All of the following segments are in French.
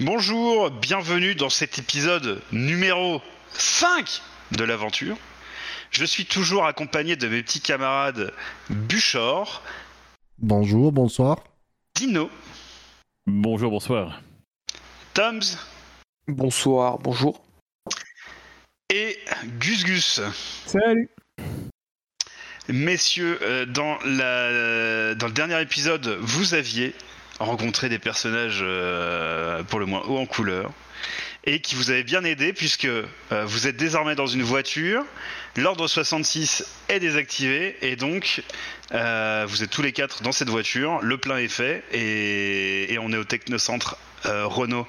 Bonjour, bienvenue dans cet épisode numéro 5 de l'aventure. Je suis toujours accompagné de mes petits camarades Buchor, Bonjour, bonsoir. Dino, Bonjour, bonsoir. Toms Bonsoir, bonjour. et Gus Gus. Salut Messieurs, euh, dans, la, dans le dernier épisode, vous aviez rencontré des personnages euh, pour le moins haut en couleur et qui vous avaient bien aidé puisque euh, vous êtes désormais dans une voiture. L'ordre 66 est désactivé et donc euh, vous êtes tous les quatre dans cette voiture. Le plein est fait et, et on est au technocentre euh, Renault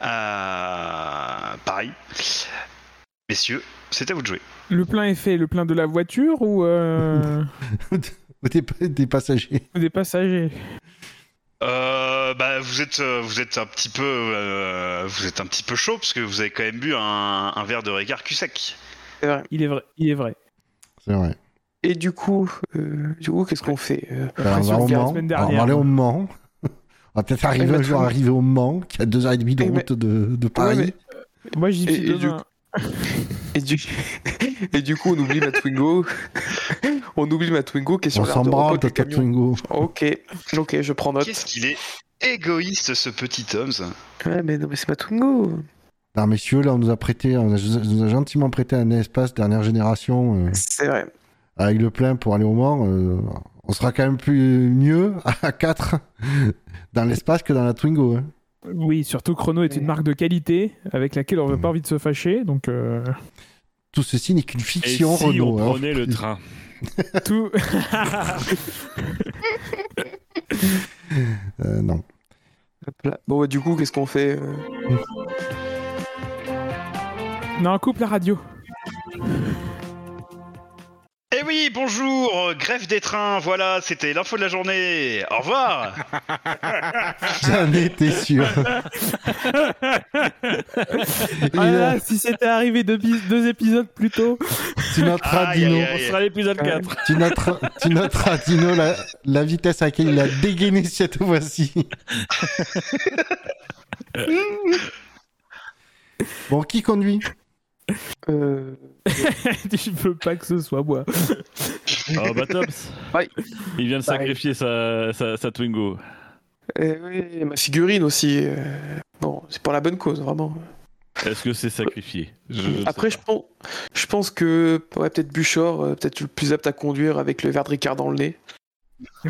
à Paris. Messieurs, c'est à vous de jouer. Le plein est fait, le plein de la voiture ou euh, des, des passagers. ou des passagers? Euh, bah, vous êtes, euh, vous êtes un petit peu, euh, vous êtes un petit peu chaud parce que vous avez quand même bu un, un verre de Ricard cul sec. C'est vrai. Il est vrai, il est vrai. C'est vrai. Et du coup, euh, du coup, qu'est-ce qu'on fait euh, Alors, on, va sur au la Mans. on va aller au Mans. On va peut-être arriver un jour arriver au Mans, qui a deux heures et demie de mais- route de, de Paris. mais- Moi j'y Et- suis et du demain. et, du... et du coup, on oublie ma Twingo. on oublie ma Twingo qui est sur on l'air s'en de branle repos de. Twingo. Ok, ok, je prends note. Qu'est-ce qu'il est égoïste ce petit Toms. Ouais, mais non, mais c'est ma Twingo. Alors, messieurs, là, on nous a prêté, on, a- on nous a gentiment prêté un espace dernière génération euh, C'est vrai. avec le plein pour aller au Mans. euh, on sera quand même plus mieux à 4 dans l'espace que dans la Twingo. hein. Oui, surtout Chrono est une marque de qualité avec laquelle on veut pas envie de se fâcher, donc euh, Tout ceci n'est qu'une Et fiction, si Renault. on hein. prenait le train tout. Euh, non. Bon, bah, du coup, qu'est-ce qu'on fait euh non, coupe la radio. Eh oui, bonjour, grève des trains, voilà, c'était l'info de la journée. Au revoir. J'en étais sûr. Il Ah a- si c'était arrivé deux, épisodes plus tôt. tu noteras, Dino. On sera à l'épisode Ouais. 4. Tu noteras, tu noteras, Dino, la, la vitesse à laquelle il a dégainé cette fois-ci. bon, qui conduit? Euh... Je veux pas que ce soit moi. Oh bah Tops. Il vient de sacrifier sa, sa, sa Twingo. eh oui, ma figurine aussi. euh, Bon, c'est pour la bonne cause, vraiment. Est-ce que c'est sacrifié? Je- je ne Après, je pense, je pense que ouais, peut-être Buchor, euh, peut-être le plus apte à conduire avec le verre de Ricard dans le nez.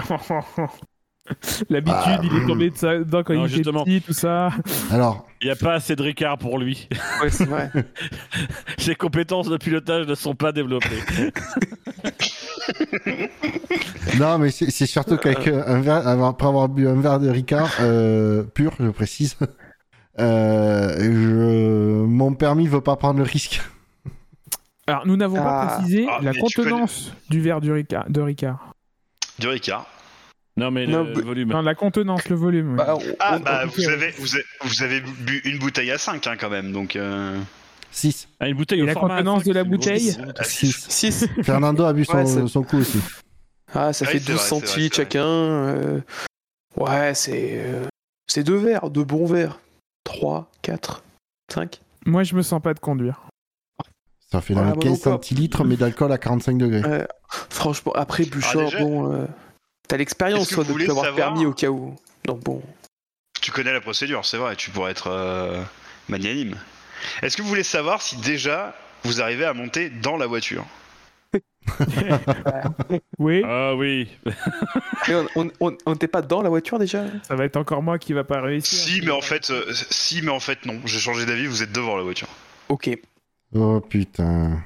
L'habitude, Ah, il est tombé de ça dedans quand Non, il était petit, tout ça. Alors, Il n'y a pas assez de Ricard pour lui. Ouais, c'est vrai. Ses compétences de pilotage ne sont pas développées. non, mais c'est c'est surtout qu'avec euh, un verre, après avoir bu un verre de Ricard, euh, pur, je précise, euh, je, mon permis veut pas prendre le risque. Alors, nous n'avons pas Ah. précisé Ah, la contenance du verre du Ricard, de Ricard. Du Ricard. Non mais Non, le, volume. Non, la contenance, le volume. oui. Bah, Ah bah vous avez, vous avez, vous avez bu une bouteille à 5 hein, quand même, donc... Euh... 6. Ah, une bouteille Et au la format contenance A5, de la bouteille grosse- à 6. 6. Fernando a bu son, Ouais, son coup aussi. Ah, ça Ah fait oui, c'est 12 vrai, c'est vrai, chacun. euh, Ouais, c'est. euh, C'est deux verres, deux bons verres. 3, 4, 5. Moi, je me sens pas de conduire. Ça fait Ouais, dans les moi 15 non plus. centilitres, mais d'alcool à 45 degrés. Euh, franchement, après Buchor, déjà- bon. T'as l'expérience, toi, de voulez plus avoir savoir- permis au cas où. Donc bon. Tu connais la procédure, c'est vrai, tu pourrais être euh, magnanime. Est-ce que vous voulez savoir si déjà vous arrivez à monter dans la voiture? Oui, Ah oui. Mais on n'était pas dans la voiture déjà? Ça va être encore moi qui va pas réussir. Si, mais en fait, euh, si, mais en fait non. J'ai changé d'avis. Vous êtes devant la voiture. Ok. Oh putain.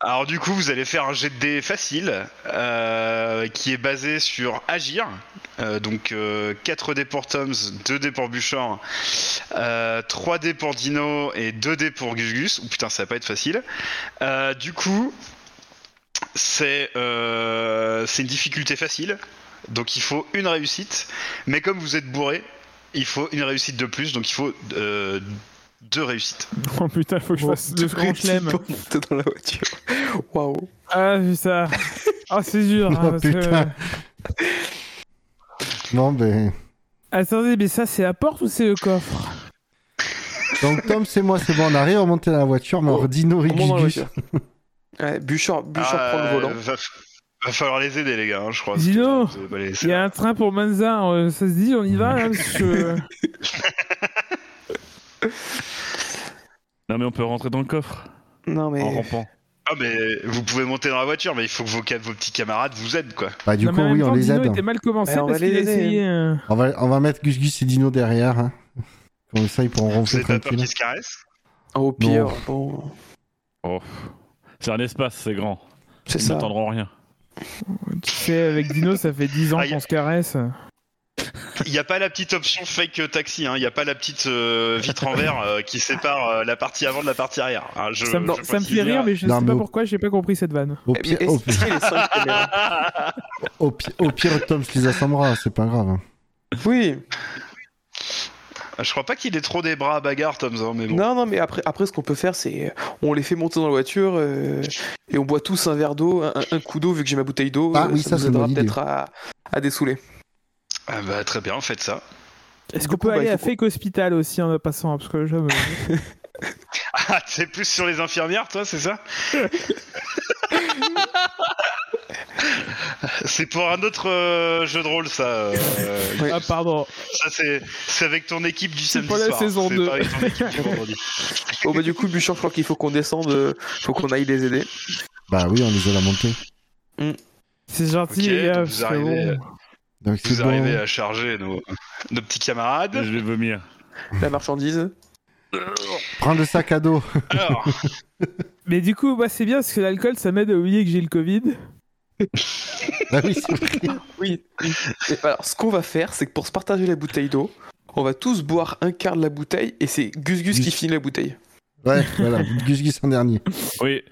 Alors du coup, vous allez faire un jet de dés facile euh, qui est basé sur agir. Euh, donc 4 dés pour Toms, 2 dés pour Bouchard, euh, 3 dés pour Dino et 2 dés pour Gus Gus. Ou putain, ça va pas être facile. Euh, du coup, c'est euh, une difficulté facile. Donc il faut une réussite. Mais comme vous êtes bourré, il faut une réussite de plus. Donc il faut euh, deux réussites. Oh putain, faut que je fasse le grand chelem. pour monter dans la voiture. Waouh. Ah putain. Ah c'est dur. hein, Oh, que-. Non, ben. Attendez, mais ça c'est la porte ou c'est le coffre? Donc, Tom, c'est moi, c'est bon, on arrive à remonter dans la voiture, mais Oh, alors Dino On monte dans la Rigus. voiture. Ouais, Bouchard, Bouchard Ah, prend le volant. Va, va falloir les aider, les gars, hein, je crois. Dino, laisser. Il y a un train pour Manza, euh, ça se dit, on y va là, parce que- Non, mais on peut rentrer dans le coffre Non mais. en rampant. Ah, mais vous pouvez monter dans la voiture, mais il faut que vos, vos petits camarades vous aident, quoi. Bah, du Non, coup, oui, on les Dino aide. était mal commencé Ouais, on va parce qu'il a les aider. essayé. euh, On va, on va mettre Gus Gus et Dino derrière. Hein. Comme ça, ils pourront peur tranquille. qu'ils se caressent Au pire, bon. Oh. C'est un espace, c'est grand. C'est Ils ça. n'entendront rien. Tu sais, avec Dino, ça fait 10 ans Ah, a- qu'on se caresse. Il n'y a pas la petite option fake taxi, hein. il n'y a pas la petite euh, vitre en verre euh, qui sépare euh, la partie avant de la partie arrière. hein. Je- ça me, je ça me précise. fait rire, mais je Non, sais mais pas au- pourquoi, j'ai pas compris cette vanne. Au pire, est-ce au, caméras au pire, Tom se les assemblera, c'est pas grave. hein. Oui. Je crois pas qu'il ait trop des bras à bagarre, Tom, hein, mais bon. Non, non, mais après, après ce qu'on peut faire, c'est on les fait monter dans la voiture euh, et on boit tous un verre d'eau, un, un coup d'eau vu que j'ai ma bouteille d'eau. Ah euh, oui, ça, une aidera peut-être à, à dessouler. Ah bah, très bien, faites ça. Est-ce qu'on peut bah, aller à Fake Hospital aussi en passant Parce que je me- Ah, c'est plus sur les infirmières, toi, c'est ça C'est pour un autre euh, jeu de rôle, ça. euh, Ouais. Ah, pardon. Ça, c'est c'est avec ton équipe du samedi pas la soir. saison c'est 2. pas avec ton équipe du vendredi. Bon, bah, du coup, Bouchard, je crois qu'il faut qu'on descende, euh, faut qu'on aille les aider. Bah oui, on les a la montée. C'est gentil, Ok, les gars. donc parce vous que arrivez, bon. Donc Vous arrivez bon. à charger nos, nos petits camarades. Je vais vomir. La marchandise. Prends le sac à dos. Alors, Mais du coup, bah, c'est bien parce que l'alcool, ça m'aide à oublier que j'ai le Covid. Bah oui, c'est vrai. Oui. alors, ce qu'on va faire, c'est que pour se partager la bouteille d'eau, on va tous boire un quart de la bouteille et c'est Gus Gus qui finit la bouteille. Ouais, voilà. Gus Gus en dernier. Oui.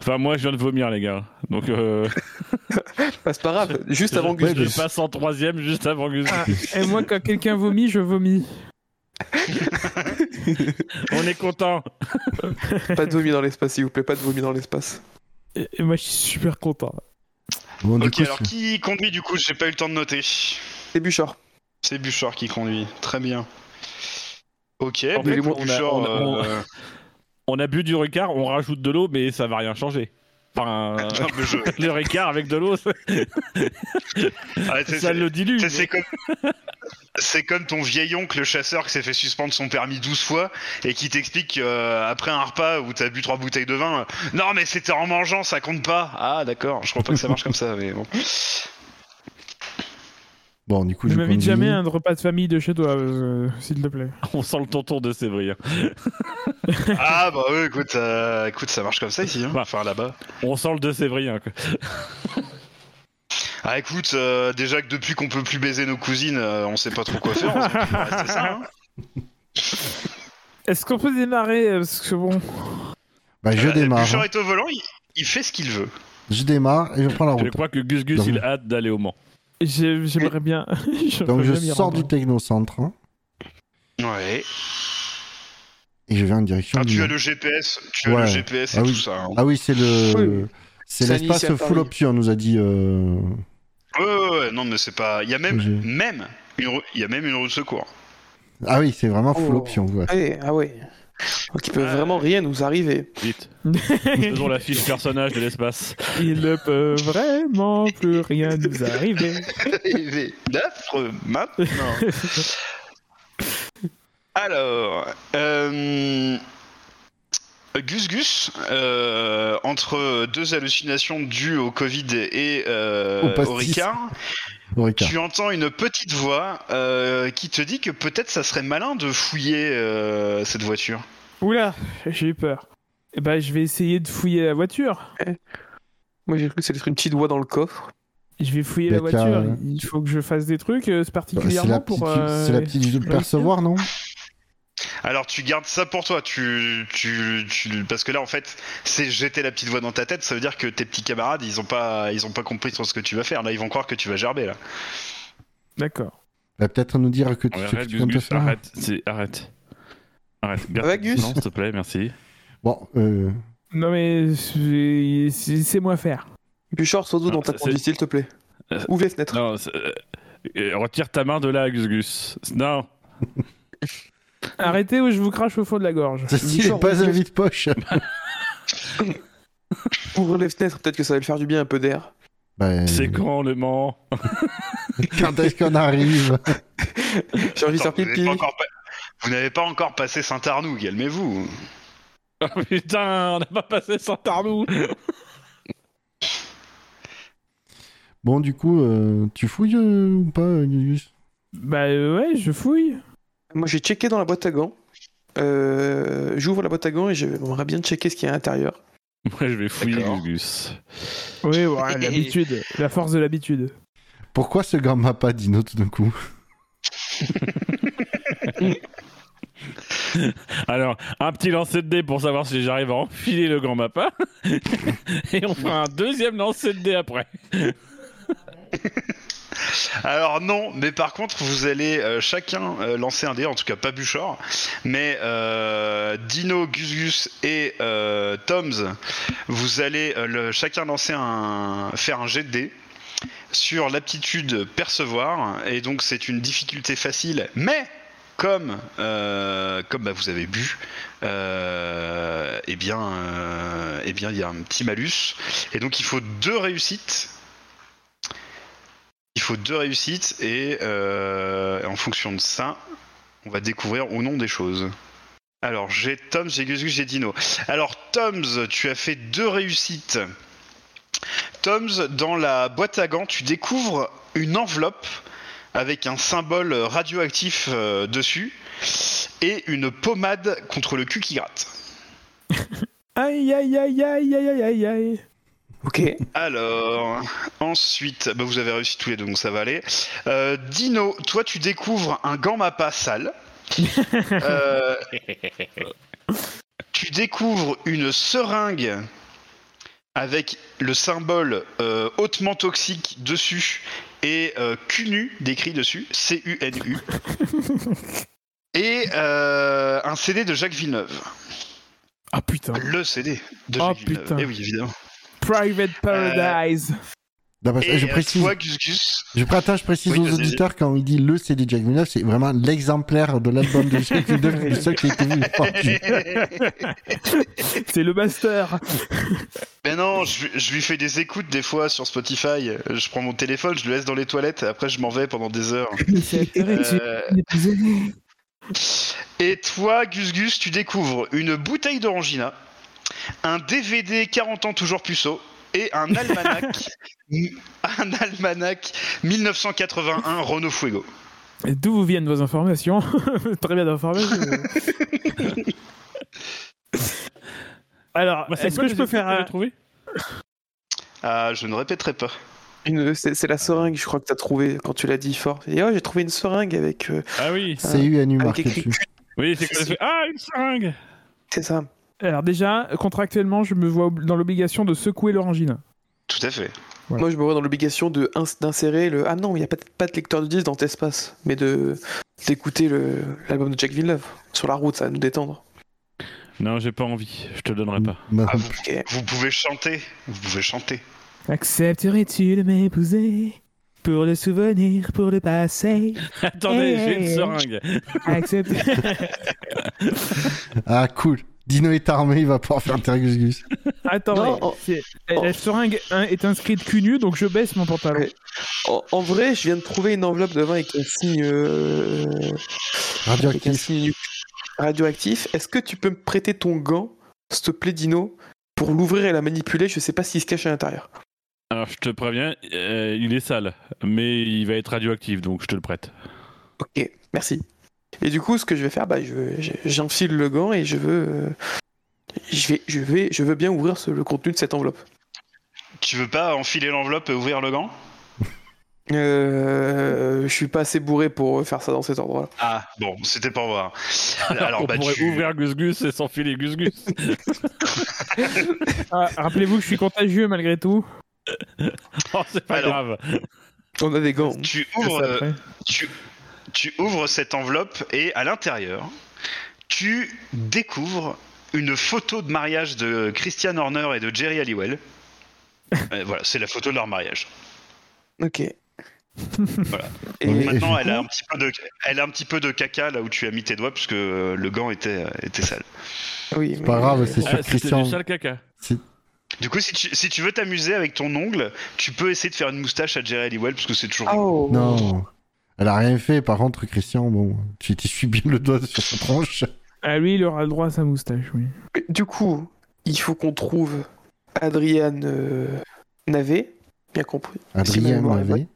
Enfin, moi, je viens de vomir, les gars. Donc, euh, Bah, c'est pas grave, juste avant Gus je Gus. passe en troisième juste avant que Ah, et moi, quand quelqu'un vomit, je vomis. On est content. Pas de vomi dans l'espace, s'il vous plaît, pas de vomi dans l'espace. Et, et moi, je suis super content. Bon, ok, coup, alors qui conduit du coup J'ai pas eu le temps de noter. C'est Bouchard. C'est Bouchard qui conduit. Très bien. Ok, En fait, on a- Bouchard, on a- on- euh, On a bu du Ricard, on rajoute de l'eau, mais ça va rien changer. Enfin, non, mais je- le Ricard avec de l'eau, ça, Ah, c'est- ça le dilue. c'est- comme... C'est comme ton vieil oncle chasseur qui s'est fait suspendre son permis 12 fois et qui t'explique qu'après un repas où t'as bu trois bouteilles de vin, euh, non mais c'était en mangeant, ça compte pas. Ah d'accord, je crois pas que ça marche comme ça, mais bon. Bon, du coup, Ne je m'invite jamais à un repas de famille de chez toi, euh, s'il te plaît. On sent le tonton de Sévrien. Ah bah oui, écoute, euh, écoute, ça marche comme ça ici, hein. Bah. enfin là-bas. On sent le de Sévrien. Quoi. Ah écoute, euh, déjà que depuis qu'on peut plus baiser nos cousines, euh, on sait pas trop quoi faire, rester ça. Hein. Est-ce qu'on peut démarrer Parce que bon. Bah, je Euh, démarre. Hein. est au volant, il, il fait ce qu'il veut. Je démarre et je prends la Je route. crois que Gus Gus, Donc- il a hâte d'aller au Mans. J'ai- J'aimerais bien. Donc, je sors du technocentre hein, Ouais. et je vais en direction Ah, du. tu as le GPS, tu as le GPS et Ah tout oui. ça. hein. Ah oui, c'est le. Oui. C'est l'espace full oui. option, nous a dit. euh, Ouais, ouais, ouais, non mais c'est pas. Il y a même, même, une, rue- il y a même une roue de secours. Ah oui, c'est vraiment full Oh. option. ouais. Allez, ah ouais. Donc il peut vraiment rien nous arriver. Vite. Faisons la fiche personnage de l'espace. Il ne peut vraiment plus rien nous arriver. Arrivé d'affreux maintenant. Alors, euh, Gus Gus, euh, entre deux hallucinations dues au Covid et euh, Au au, pastis. Ricard, Au Ricard. Tu entends une petite voix euh, qui te dit que peut-être ça serait malin de fouiller euh, cette voiture. Oula, j'ai eu peur. Eh ben, je vais essayer de fouiller la voiture. Moi j'ai cru que c'était une petite voix dans le coffre. Je vais fouiller la voiture. t'as- Il faut que je fasse des trucs euh, C'est particulièrement pour. euh, c'est la petite de percevoir, non? Alors tu gardes ça pour toi, tu, tu, tu- parce que là en fait c'est jeter la petite voix dans ta tête, ça veut dire que tes petits camarades ils ont pas, ils ont pas compris sur ce que tu vas faire. Là ils vont croire que tu vas gerber là. D'accord. Va peut-être nous dire que tu, Ouais, ce que arrête, tu faire. arrête. Arrête. Arrête. Garde Gus distance, s'il te plaît, merci. Bon, euh, Non, mais c'est- c'est- c'est-moi faire. Bouchard, surtout dans ta conduite, s'il te plaît. Euh, Ouvre les fenêtres. Non, euh, euh, retire ta main de là, Gus Gus. Non. Arrêtez ou je vous crache au fond de la gorge. ceci n'est pas ouvre un les- vide-poche. Ouvre les fenêtres, peut-être que ça va lui faire du bien un peu d'air. Bah, C'est quand le Mans? quand est-ce qu'on arrive? J'ai envie de faire pipi. pas encore pa- Vous n'avez pas encore passé Saint-Arnoux, calmez-vous. Oh putain, on n'a pas passé sans Tarnou Bon, du coup, euh, tu fouilles euh, ou pas, Gus Bah euh, ouais, je fouille. Moi j'ai checké dans la boîte à gants. Euh, J'ouvre la boîte à gants et j'aimerais bien checker ce qu'il y a à l'intérieur. Moi, je vais fouiller D'accord. Gus Gus. Oui, ouais, l'habitude. La force de l'habitude. Pourquoi ce grand mappa, Dino, tout d'un coup Alors, un petit lancer de dés pour savoir si j'arrive à enfiler le grand mappa. Et on fera un deuxième lancer de dés après. Alors non, mais par contre vous allez euh, chacun euh, lancer un dé, en tout cas pas Bouchard, mais euh, Dino, Gus Gus et Toms, vous allez le- chacun lancer un, faire un jet de dés sur l'aptitude percevoir, et donc c'est une difficulté facile, mais comme bah, vous avez bu, eh bien eh bien il y a un petit malus, et donc il faut deux réussites faut deux réussites et euh, en fonction de ça, on va découvrir ou non des choses. Alors j'ai Toms, j'ai Gus j'ai Dino. Alors Toms, tu as fait deux réussites. Toms, dans la boîte à gants, tu découvres une enveloppe avec un symbole radioactif euh, dessus et une pommade contre le cul qui gratte. Aïe aïe aïe aïe aïe aïe aïe. Ok. Alors, ensuite, bah, vous avez réussi tous les deux, donc ça va aller. Euh, Dino, toi, tu découvres un gant mappa sale. Euh, tu découvres une seringue avec le symbole euh, hautement toxique dessus et CUNU décrit dessus, C-U-N-U. et un CD de Jacques Villeneuve. Ah putain. Le CD de Oh, Jacques Villeneuve. putain. Eh oui, évidemment. Private Paradise. Non, parce je euh, précise, toi, Gus Gus, je, prétends, je précise Oui, aux auditeurs quand il dit le CD Jack Villeneuve, c'est vraiment l'exemplaire de l'album de Jack Villeneuve, le seul qui a été vu. C'est le master. Mais non, je, lui- je lui fais des écoutes des fois sur Spotify. Je prends mon téléphone, je le laisse dans les toilettes, et après je m'en vais pendant des heures. Euh, et toi, Gus Gus, tu découvres une bouteille d'orangina, un DVD 40 ans toujours puceau et un almanach, un almanach 1981 Renault Fuego. Et D'où vous viennent vos informations Très bien d'informations. Alors, Bah, est-ce que je peux faire un... trouvé Ah, je ne répéterai pas. Une- C'est c'est la seringue, je crois que t'as trouvé quand tu l'as dit fort. Et oh, j'ai trouvé une seringue avec. euh, Ah oui. C'est UNU avec marqué écrit dessus. Oui, c'est quoi Si, j'ai fait? Ah, une seringue C'est ça. Alors déjà, contractuellement, je me vois dans l'obligation de secouer l'orangina. Tout à fait. Moi, je me vois dans l'obligation de ins- d'insérer le. Ah non, il n'y a pas, de- pas de lecteur de disque dans tes espaces, mais de d'écouter l'album de Jack Villeneuve. Sur la route, ça va nous détendre. Non, j'ai pas envie, je te donnerai pas. Bah, Ah, vous, pouvez chanter. Vous pouvez chanter. Accepterais-tu de m'épouser pour le souvenir, pour le passé? Attendez, Eh, j'ai une eh, seringue. Accepte... Ah, cool. Dino est armé, il va pouvoir faire taire Gus Gus. Attends, Non, mais c'est- la seringue est inscrite cul nu, donc je baisse mon pantalon. En, en vrai, je viens de trouver une enveloppe de vin avec un signe. euh, avec un Radioactif. signe radioactif. Est-ce que tu peux me prêter ton gant, s'il te plaît, Dino, pour l'ouvrir et la manipuler? Je sais pas s'il se cache à l'intérieur. Alors, je te préviens, euh, il est sale, mais il va être radioactif, donc je te le prête. Ok, merci. Et du coup, ce que je vais faire, bah, je, je- j'enfile le gant et je veux, euh, Je vais, je vais, je veux bien ouvrir ce- le contenu de cette enveloppe. Tu veux pas enfiler l'enveloppe et ouvrir le gant? Euh, je suis pas assez bourré pour faire ça dans cet ordre-là. Ah, bon, c'était pour voir. Alors, Alors, on bah, pourrait tu... ouvrir Gus Gus et s'enfiler Gus Gus. Ah, Rappelez-vous que je suis contagieux malgré tout. oh, c'est pas Alors. grave. On a des gants. tu ouvres, euh, tu, tu ouvres cette enveloppe et à l'intérieur, tu découvres une photo de mariage de Christian Horner et de Jerry Halliwell. Euh, voilà, c'est la photo de leur mariage. Ok. Voilà. Et. Maintenant, elle a, un petit peu de, elle a un petit peu de caca là où tu as mis tes doigts puisque euh, le gant était, euh, était sale. oui, C'est pas grave, c'est Ah, sur c'était Christian. du sale caca. Du coup, si tu, si tu veux t'amuser avec ton ongle, tu peux essayer de faire une moustache à Jerry Halliwell parce que c'est toujours. Oh. Non. Elle a rien fait, par contre, Christian, bon, tu t'essuies bien le doigt sur sa tronche. Ah, lui, il aura le droit à sa moustache, oui. Mais Du coup, il faut qu'on trouve Adriane euh, Navet, bien compris. Adrien avait.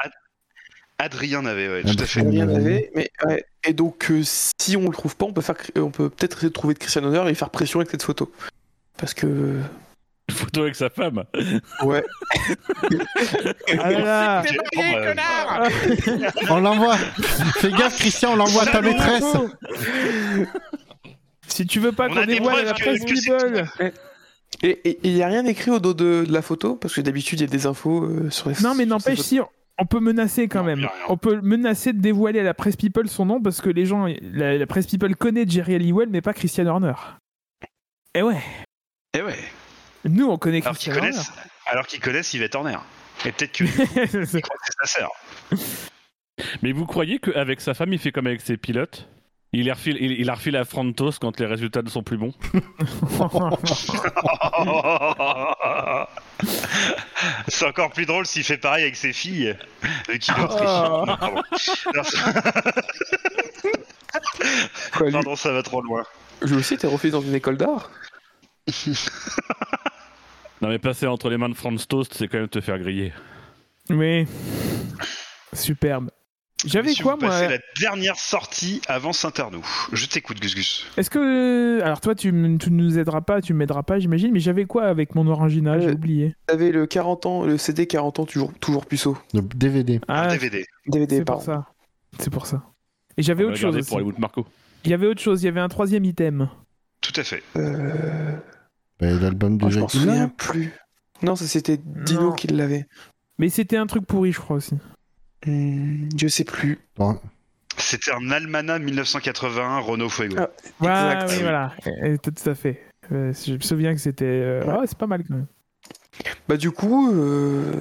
Adrien avait, ouais, tout à Adrien. fait. Adrien Navet. Navet, mais ouais. et donc euh, si on le trouve pas, on peut faire, on peut peut-être essayer de trouver de Christian Honor et faire pression avec cette photo. Parce que Une photo avec sa femme. ouais, Ah là là. On l'envoie. Fais gaffe, Christian, on l'envoie à ta maîtresse. Si tu veux pas On qu'on dévoile à la presse People et il y a rien écrit au dos de, de la photo? Parce que d'habitude il y a des infos euh, sur les. Non, mais n'empêche, si on peut menacer quand Non, même. On peut menacer de dévoiler à la presse People son nom parce que les gens, la, la presse People connaît Jerry Halliwell, mais pas Christian Horner. Et ouais, Eh ouais. Nous on connaît Alors qu'ils connaissent, alors qu'ils connaissent Yvette Horner. Et peut-être que c'est sa sœur. Mais vous croyez qu'avec sa femme, il fait comme avec ses pilotes? Il, les refile, il, il la refile à Frantos quand les résultats ne sont plus bons. c'est encore plus drôle s'il fait pareil avec ses filles. Qu'il. Oh. Non, pardon. Non, ça- va trop loin. lui aussi t'es refait dans une école d'art? Non mais passer entre les mains de Franz Toast, c'est quand même te faire griller. oui. Superbe. J'avais Si quoi, vous moi passez la dernière sortie avant Saint-Arnoux. Je t'écoute, Gus Gus. Est-ce que. Alors, toi, tu, m- tu nous aideras pas, tu m'aideras pas, j'imagine, mais j'avais quoi avec mon Orangina J'ai Euh, oublié. T'avais le 40 ans, le CD 40 ans toujours toujours puceau. Le DVD. Un Ah, DVD. DVD c'est pour pardon. ça. C'est pour ça. Et j'avais autre chose aussi. pour les bouts de Marco. Il y avait autre chose, il y avait un troisième item. Tout à fait. Euh... Bah, L'album de oh, je m'en Jacques souviens Hill. plus. Non, ça c'était Dino qui l'avait. Mais c'était un truc pourri, je crois aussi. Hmm, je sais plus. Bon, C'était un Almanach 1981 Renault Fuego. Ah. Ouais, Exact. oui, voilà. Et- tout à fait. Euh, je me souviens que c'était. euh, Ouais. Ah, c'est pas mal quand même. Bah du coup, euh...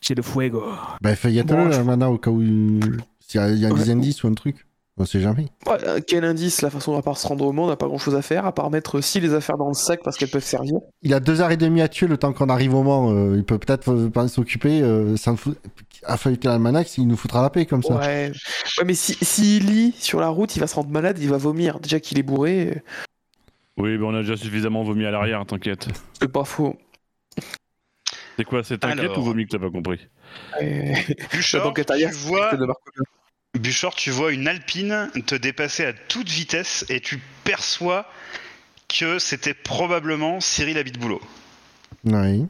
J'ai le fuego. bah feuillette-le, Bon, là, je- au cas où il s'il y a, y a des indices ou un truc. On sait jamais. ouais, euh, quel indice La façon à part se rendre au monde, on n'a pas grand chose à faire, à part mettre si les affaires dans le sac parce qu'elles peuvent servir. Il a deux heures et demie à tuer le temps qu'on arrive au Mans. euh, il peut peut-être euh, pas s'occuper. Euh, me fout... À feuilleter l'almanach, il nous foutra la paix comme ça. Ouais. ouais, mais si s'il lit sur la route, il va se rendre malade, il va vomir. Déjà qu'il est bourré, euh, Oui, mais on a déjà suffisamment vomi à l'arrière, t'inquiète. c'est pas faux. C'est quoi, c'est t'inquiète Alors. ou vomi que t'as pas compris? Euh, tu vois. Buchor, tu vois une Alpine te dépasser à toute vitesse et tu perçois que c'était probablement Cyril Abitboulot. Oui.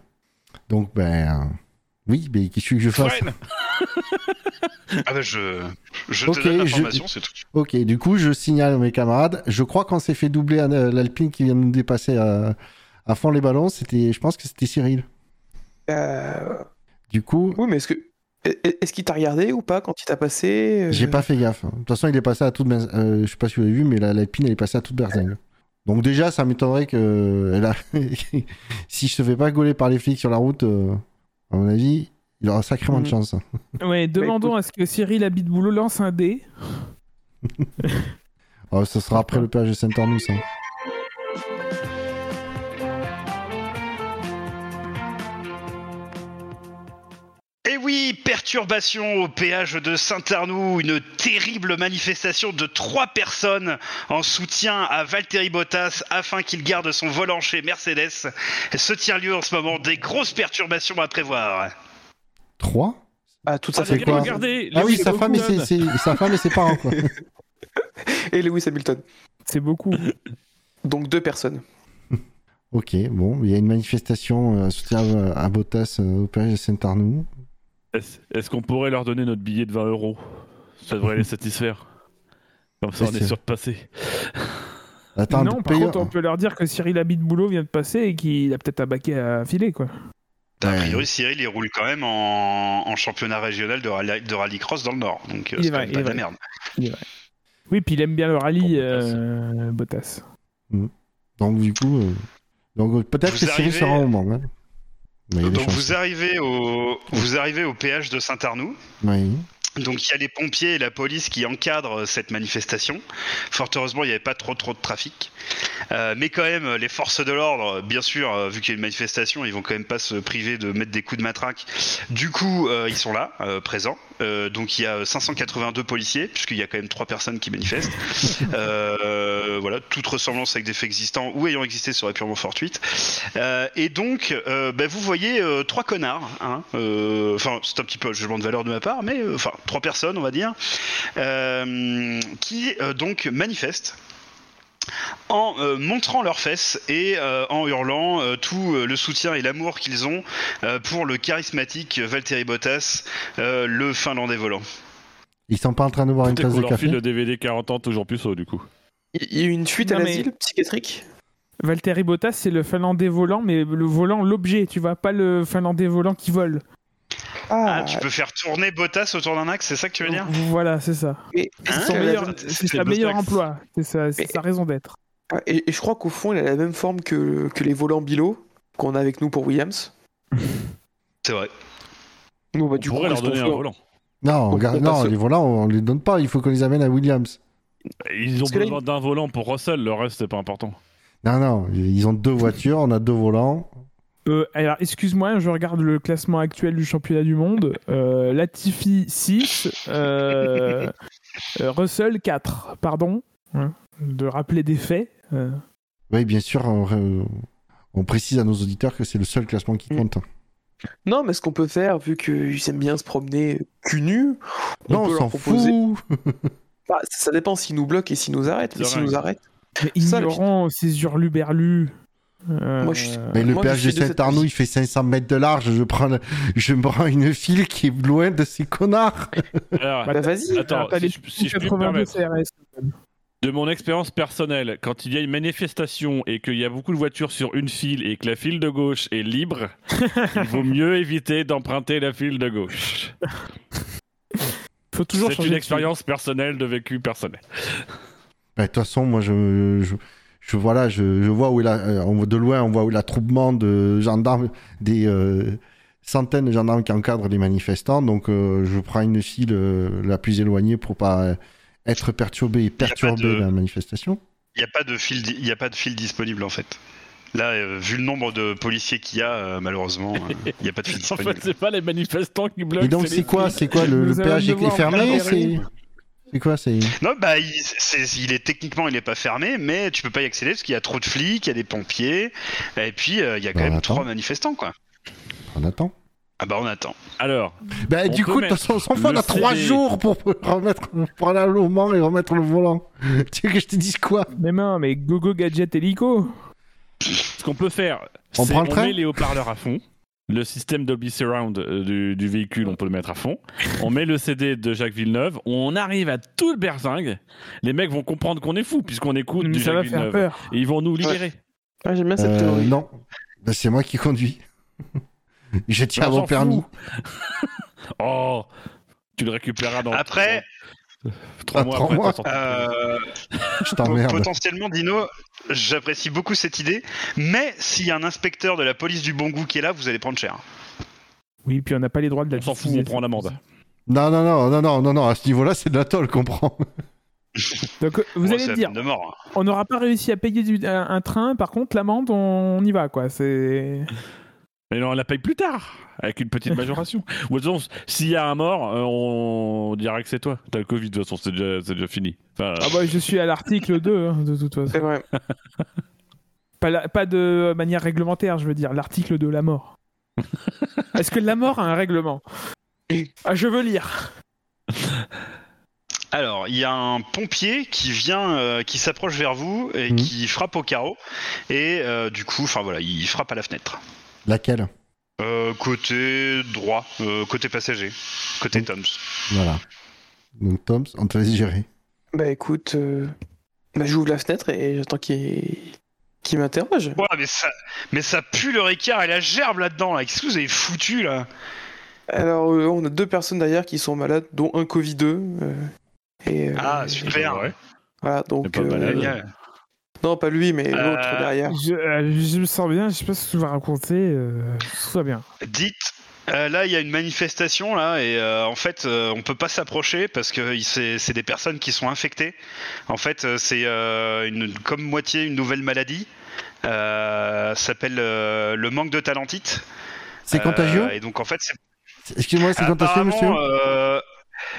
Donc, ben. Oui, mais qu'est-ce que je fasse Ah bah je, je Ok, te donne je- l'information, c'est tout. Ok, du coup, je signale à mes camarades. Je crois qu'on s'est fait doubler à l'Alpine qui vient de nous dépasser à, à fond les ballons. C'était, je pense que c'était Cyril. Euh, Du coup, Oui, mais est-ce que est-ce qu'il t'a regardé ou pas quand il t'a passé euh, j'ai pas fait gaffe. De toute façon, il est passé à toute. euh, je sais pas si vous avez vu, mais la- l'Alpine, elle est passée à toute berzingue. Donc déjà, ça m'étonnerait que elle a... si je te fais pas gauler par les flics sur la route, euh, à mon avis, il aura sacrément de Mhm. chance. Ouais, demandons écoute- à ce que Cyril habite boulot lance un dé. Oh, ce sera après le péage de Saint-Arnoux, ça. Oui, perturbation au péage de Saint-Arnoux, une terrible manifestation de trois personnes en soutien à Valtteri Bottas afin qu'il garde son volant chez Mercedes. Se tient lieu en ce moment des grosses perturbations à prévoir. 3 Ah, toute sa Ah, quoi Regardez Ah oui, sa femme, et ses, ses- sa femme et ses parents, quoi. Et Lewis Hamilton. C'est beaucoup. Donc deux personnes. Ok, bon, il y a une manifestation euh, soutien à, à Bottas euh, au péage de Saint-Arnoux. Est-ce qu'on pourrait leur donner notre billet de 20 euros? Ça devrait les satisfaire. Comme ça, on est sûr. de passer. Attends, non, par contre, on peut leur dire que Cyril Habit de boulot vient de passer et qu'il a peut-être un baquet à filer, quoi. A priori, Cyril, il roule quand même en, en championnat régional de, rally, de rallycross dans le Nord. Donc, euh, c'est il pas est de la vrai. merde. Oui, puis il aime bien le rallye, Bottas. euh, Bottas. Donc du coup, euh, donc peut-être que Cyril arrivez- sera au moment. Hein. Donc, vous arrivez, au, vous arrivez au péage de Saint-Arnoux. Oui. Donc il y a les pompiers et la police qui encadrent cette manifestation. Fort heureusement, il n'y avait pas trop trop de trafic. Euh, mais quand même, les forces de l'ordre, bien sûr, euh, vu qu'il y a une manifestation, ils vont quand même pas se priver de mettre des coups de matraque. Du coup, euh, ils sont là, euh, présents. Euh, donc il y a 582 policiers, puisqu'il y a quand même trois personnes qui manifestent. Euh, voilà, toute ressemblance avec des faits existants ou ayant existé serait purement fortuite. Euh, et donc, euh, bah, vous voyez euh, trois connards. hein, euh, Enfin, c'est un petit peu un jugement de valeur de ma part, mais euh, enfin trois personnes, on va dire, euh, qui euh, donc manifestent en euh, montrant leurs fesses et euh, en hurlant euh, tout euh, le soutien et l'amour qu'ils ont euh, pour le charismatique Valtteri Bottas, euh, le Finlandais volant. Ils sont pas en train de boire une tasse de leur café. le DVD 40 ans toujours plus haut, du coup. Il y a eu une fuite à mais- l'asile psychiatrique? Valtteri Bottas, c'est le Finlandais volant, mais le volant, l'objet, tu vois, pas le Finlandais volant qui vole. Ah, tu peux faire tourner Bottas autour d'un axe, c'est ça que tu veux dire? Voilà, c'est ça. Hein C'est sa le meilleur Botax. emploi. C'est sa, c'est Mais- sa raison d'être. et- et je crois qu'au fond, il a la même forme que, que les volants Bilo qu'on a avec nous pour Williams. C'est vrai. Nous, bah, On du pourrait leur qu'est-ce qu'on donner un volant. Non, on On- non, les volants, on les donne pas. Il faut qu'on les amène à Williams. Ils ont Parce besoin d'un volant pour Russell, le reste, c'est pas important. Non, non, ils ont deux voitures, on a deux volants. Euh, alors, excuse-moi, je regarde le classement actuel du championnat du monde. Euh, Latifi 6, euh, Russell 4, pardon. Hein, de rappeler des faits. euh. Oui, bien sûr, on, on précise à nos auditeurs que c'est le seul classement qui Mm. compte. Non, mais ce qu'on peut faire, vu qu'ils aiment bien se promener cul nu, on Non, peut on leur s'en proposer. fout. Bah, ça dépend s'ils nous bloquent et s'ils nous arrêtent. S'ils nous arrêtent. Mais ignorant ces hurluberlus. Euh, Moi, je- Mais le péage de cette vie. il fait 500 mètres de large. Je prends, le- je me prends une file qui est loin de ces connards. Alors, Bah, vas-y. attends, si les je, si je puis me 82 permettre, CRS. de mon expérience personnelle, quand il y a une manifestation et qu'il y a beaucoup de voitures sur une file et que la file de gauche est libre, il vaut mieux éviter d'emprunter la file de gauche. Faut toujours C'est une expérience personnelle de vécu personnel. Bah, De toute façon, moi, je, je, je- voilà, je, je vois où euh, on voit de loin, on voit où est l'attroupement de gendarmes, des euh, centaines de gendarmes qui encadrent les manifestants. Donc, euh, je prends une file euh, la plus éloignée pour pas être perturbé et perturber de- la manifestation. Il n'y a pas de fil, di- il y a pas de fil disponible en fait. Là, euh, vu le nombre de policiers qu'il y a, euh, malheureusement, euh, il n'y a pas de fil En disponible. fait, c'est pas les manifestants qui bloquent. Et donc, les c'est quoi, c'est quoi le, le péage est fermé C'est quoi C'est Non, bah, il, c'est- il est techniquement, il n'est pas fermé, mais tu peux pas y accéder parce qu'il y a trop de flics, il y a des pompiers, et puis euh, il y a quand Bah, on même attend. trois manifestants, quoi. on attend. Ah bah, on attend. Alors, Bah, du coup, de toute façon, on s'en fout, on le a trois jours pour remettre, pour aller à Mans et remettre le volant. tu veux que je te dise quoi? Mais non, mais Gogo Gadget Helico. ce qu'on peut faire, On c'est prend le on train? met les haut-parleurs à fond. Le système Dolby Surround euh, du, du véhicule, on peut le mettre à fond. On met le CD de Jacques Villeneuve. On arrive à tout le berzingue. Les mecs vont comprendre qu'on est fou puisqu'on écoute Mais du ça va Jacques faire Villeneuve. peur. Et ils vont nous libérer. Ah, J'aime bien cette Euh, théorie. Non. Bah, c'est moi qui conduis. je tiens mon permis. oh, tu le récupéreras dans Après, trois mois après. mois. euh, Je t'emmerde. potentiellement, Dino, j'apprécie beaucoup cette idée, mais s'il y a un inspecteur de la police du bon goût qui est là, vous allez prendre cher. Oui, puis on n'a pas les droits de la On s'en fout, on prend l'amende. Non, non, non, non, non, non, non, à ce niveau-là, c'est de la tôle qu'on prend. Donc euh, vous allez me dire, peine de mort. hein. on n'aura pas réussi à payer du- un, un train, par contre l'amende, on, on y va quoi. C'est Mais non, on la paye plus tard, avec une petite majoration. Ou de toute façon, s'il y a un mort, euh, on dira que c'est toi. T'as le Covid, de toute façon, c'est déjà, c'est déjà fini. Enfin, ah bah je suis à l'article 2 hein, de toute façon. C'est vrai. Pas, la- pas de manière réglementaire, je veux dire l'article de la mort. Est-ce que la mort a un règlement? Ah, je veux lire. Alors, il y a un pompier qui vient, euh, qui s'approche vers vous et Mhm. qui frappe au carreau. Et euh, du coup, enfin voilà, il frappe à la fenêtre. Laquelle Euh, côté droit, euh, côté passager, côté Mhm. Toms. Voilà. Donc, Tom, on te laisse gérer. Bah écoute, euh, bah, j'ouvre la fenêtre et j'attends qu'il qu'il m'interroge. Ouais, mais ça, mais ça pue le Ricard et la gerbe là-dedans. Là. Qu'est-ce que vous avez foutu là? Alors, euh, on a deux personnes derrière qui sont malades, dont un Covid-2. euh, et, euh, Ah, et- super. Ouais. Voilà, donc. pas malade. Non, pas lui, mais Euh, l'autre derrière. Je, euh, je me sens bien, je sais pas ce que tu vas raconter. Euh, tout va bien. Dites, euh, là il y a une manifestation là et euh, en fait euh, on peut pas s'approcher parce que c'est des personnes qui sont infectées. En fait euh, c'est euh, comme moitié une nouvelle maladie. Euh, ça s'appelle euh, le manque de talentite. C'est Euh, contagieux Et donc en fait c'est Excuse-moi, c'est contagieux, monsieur euh,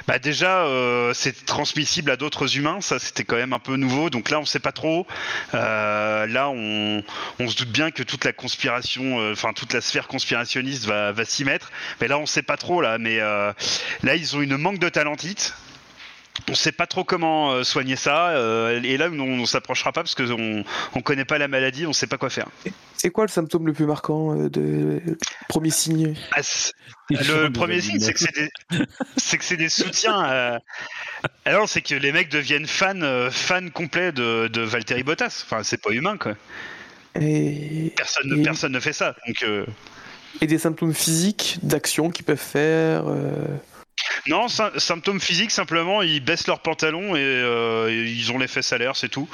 bah déjà, euh, c'est transmissible à d'autres humains. Ça, c'était quand même un peu nouveau. Donc là, on sait pas trop. Euh, là, on, se doute bien que toute la conspiration, euh, enfin toute la sphère conspirationniste va, va s'y mettre. Mais là, on sait pas trop là. Mais euh, là, ils ont une manque de talentite. On sait pas trop comment euh, soigner ça. euh, et là, on, on s'approchera pas parce que on, on connaît pas la maladie. On sait pas quoi faire. C'est quoi le symptôme le plus marquant euh, de premier signe? Ah, Le premier signe, c'est que c'est des, c'est que c'est des soutiens. euh, Alors, c'est que les mecs deviennent fans, fans complets de, de Valtteri Bottas. Enfin, c'est pas humain, quoi. et, Personne, ne- Et- personne ne fait ça. Donc, euh, et des symptômes physiques, d'action qu'ils peuvent faire. Non, sy- symptômes physiques, simplement, ils baissent leurs pantalons et, euh, et ils ont les fesses à l'air, c'est tout.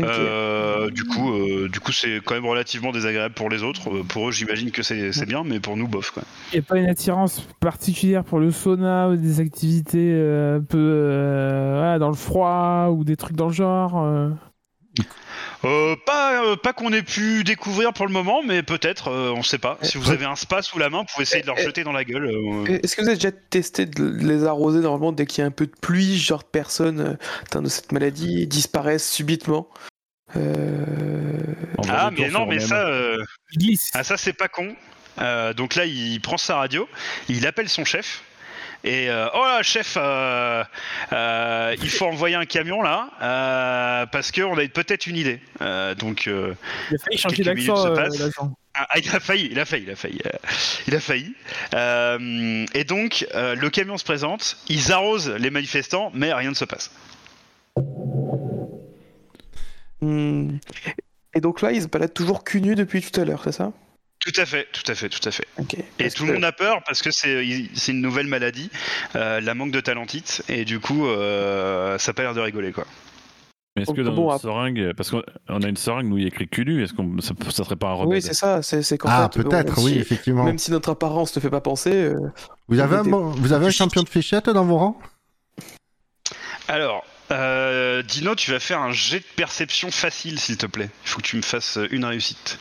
Euh, du coup, euh, du coup, c'est quand même relativement désagréable pour les autres. Pour eux, j'imagine que c'est bien, mais pour nous, bof, quoi. Il n'y a pas une attirance particulière pour le sauna ou des activités euh, un peu euh, voilà, dans le froid ou des trucs dans le genre euh. Euh, pas euh, pas qu'on ait pu découvrir pour le moment, mais peut-être, euh, on sait pas. Si vous avez un spa sous la main, vous pouvez essayer de leur jeter dans la gueule. euh, Est-ce que vous avez déjà testé de les arroser normalement dès qu'il y a un peu de pluie, genre de personnes euh, atteintes de cette maladie disparaissent subitement Euh, Ah, mais non, mais ça, euh, ah, ça c'est pas con. Euh, donc là, il prend sa radio, il appelle son chef. Et euh, oh là, chef, euh, euh, il faut envoyer un camion là, euh, parce qu'on a peut-être une idée. Euh, donc, euh, Il a failli changer d'accent, euh, ah, ah, il a failli, il a failli, il a failli, euh, il a failli. Euh, et donc, euh, le camion se présente, ils arrosent les manifestants, mais rien ne se passe. hmm. Et donc là, ils se baladent toujours cul nu depuis tout à l'heure, c'est ça? Tout à fait, tout à fait, tout à fait. Et Parce tout que- le monde a peur parce que c'est une nouvelle maladie, euh, la manque de talentite, et du coup, euh, ça a pas l'air de rigoler quoi. Mais est-ce que Donc, dans bon, une seringue, parce qu'on on a une seringue où il y a écrit culu, est-ce qu'on ça, ça serait pas un remède? Oui, c'est ça. C'est c'est qu'en Ah, fait, peut-être, on- oui, si- effectivement. Même si notre apparence ne fait pas penser, euh, Vous avez, un, vous avez un champion de fléchette dans vos rangs? Alors, euh, Dino, tu vas faire un jet de perception facile, s'il te plaît. Il faut que tu me fasses une réussite.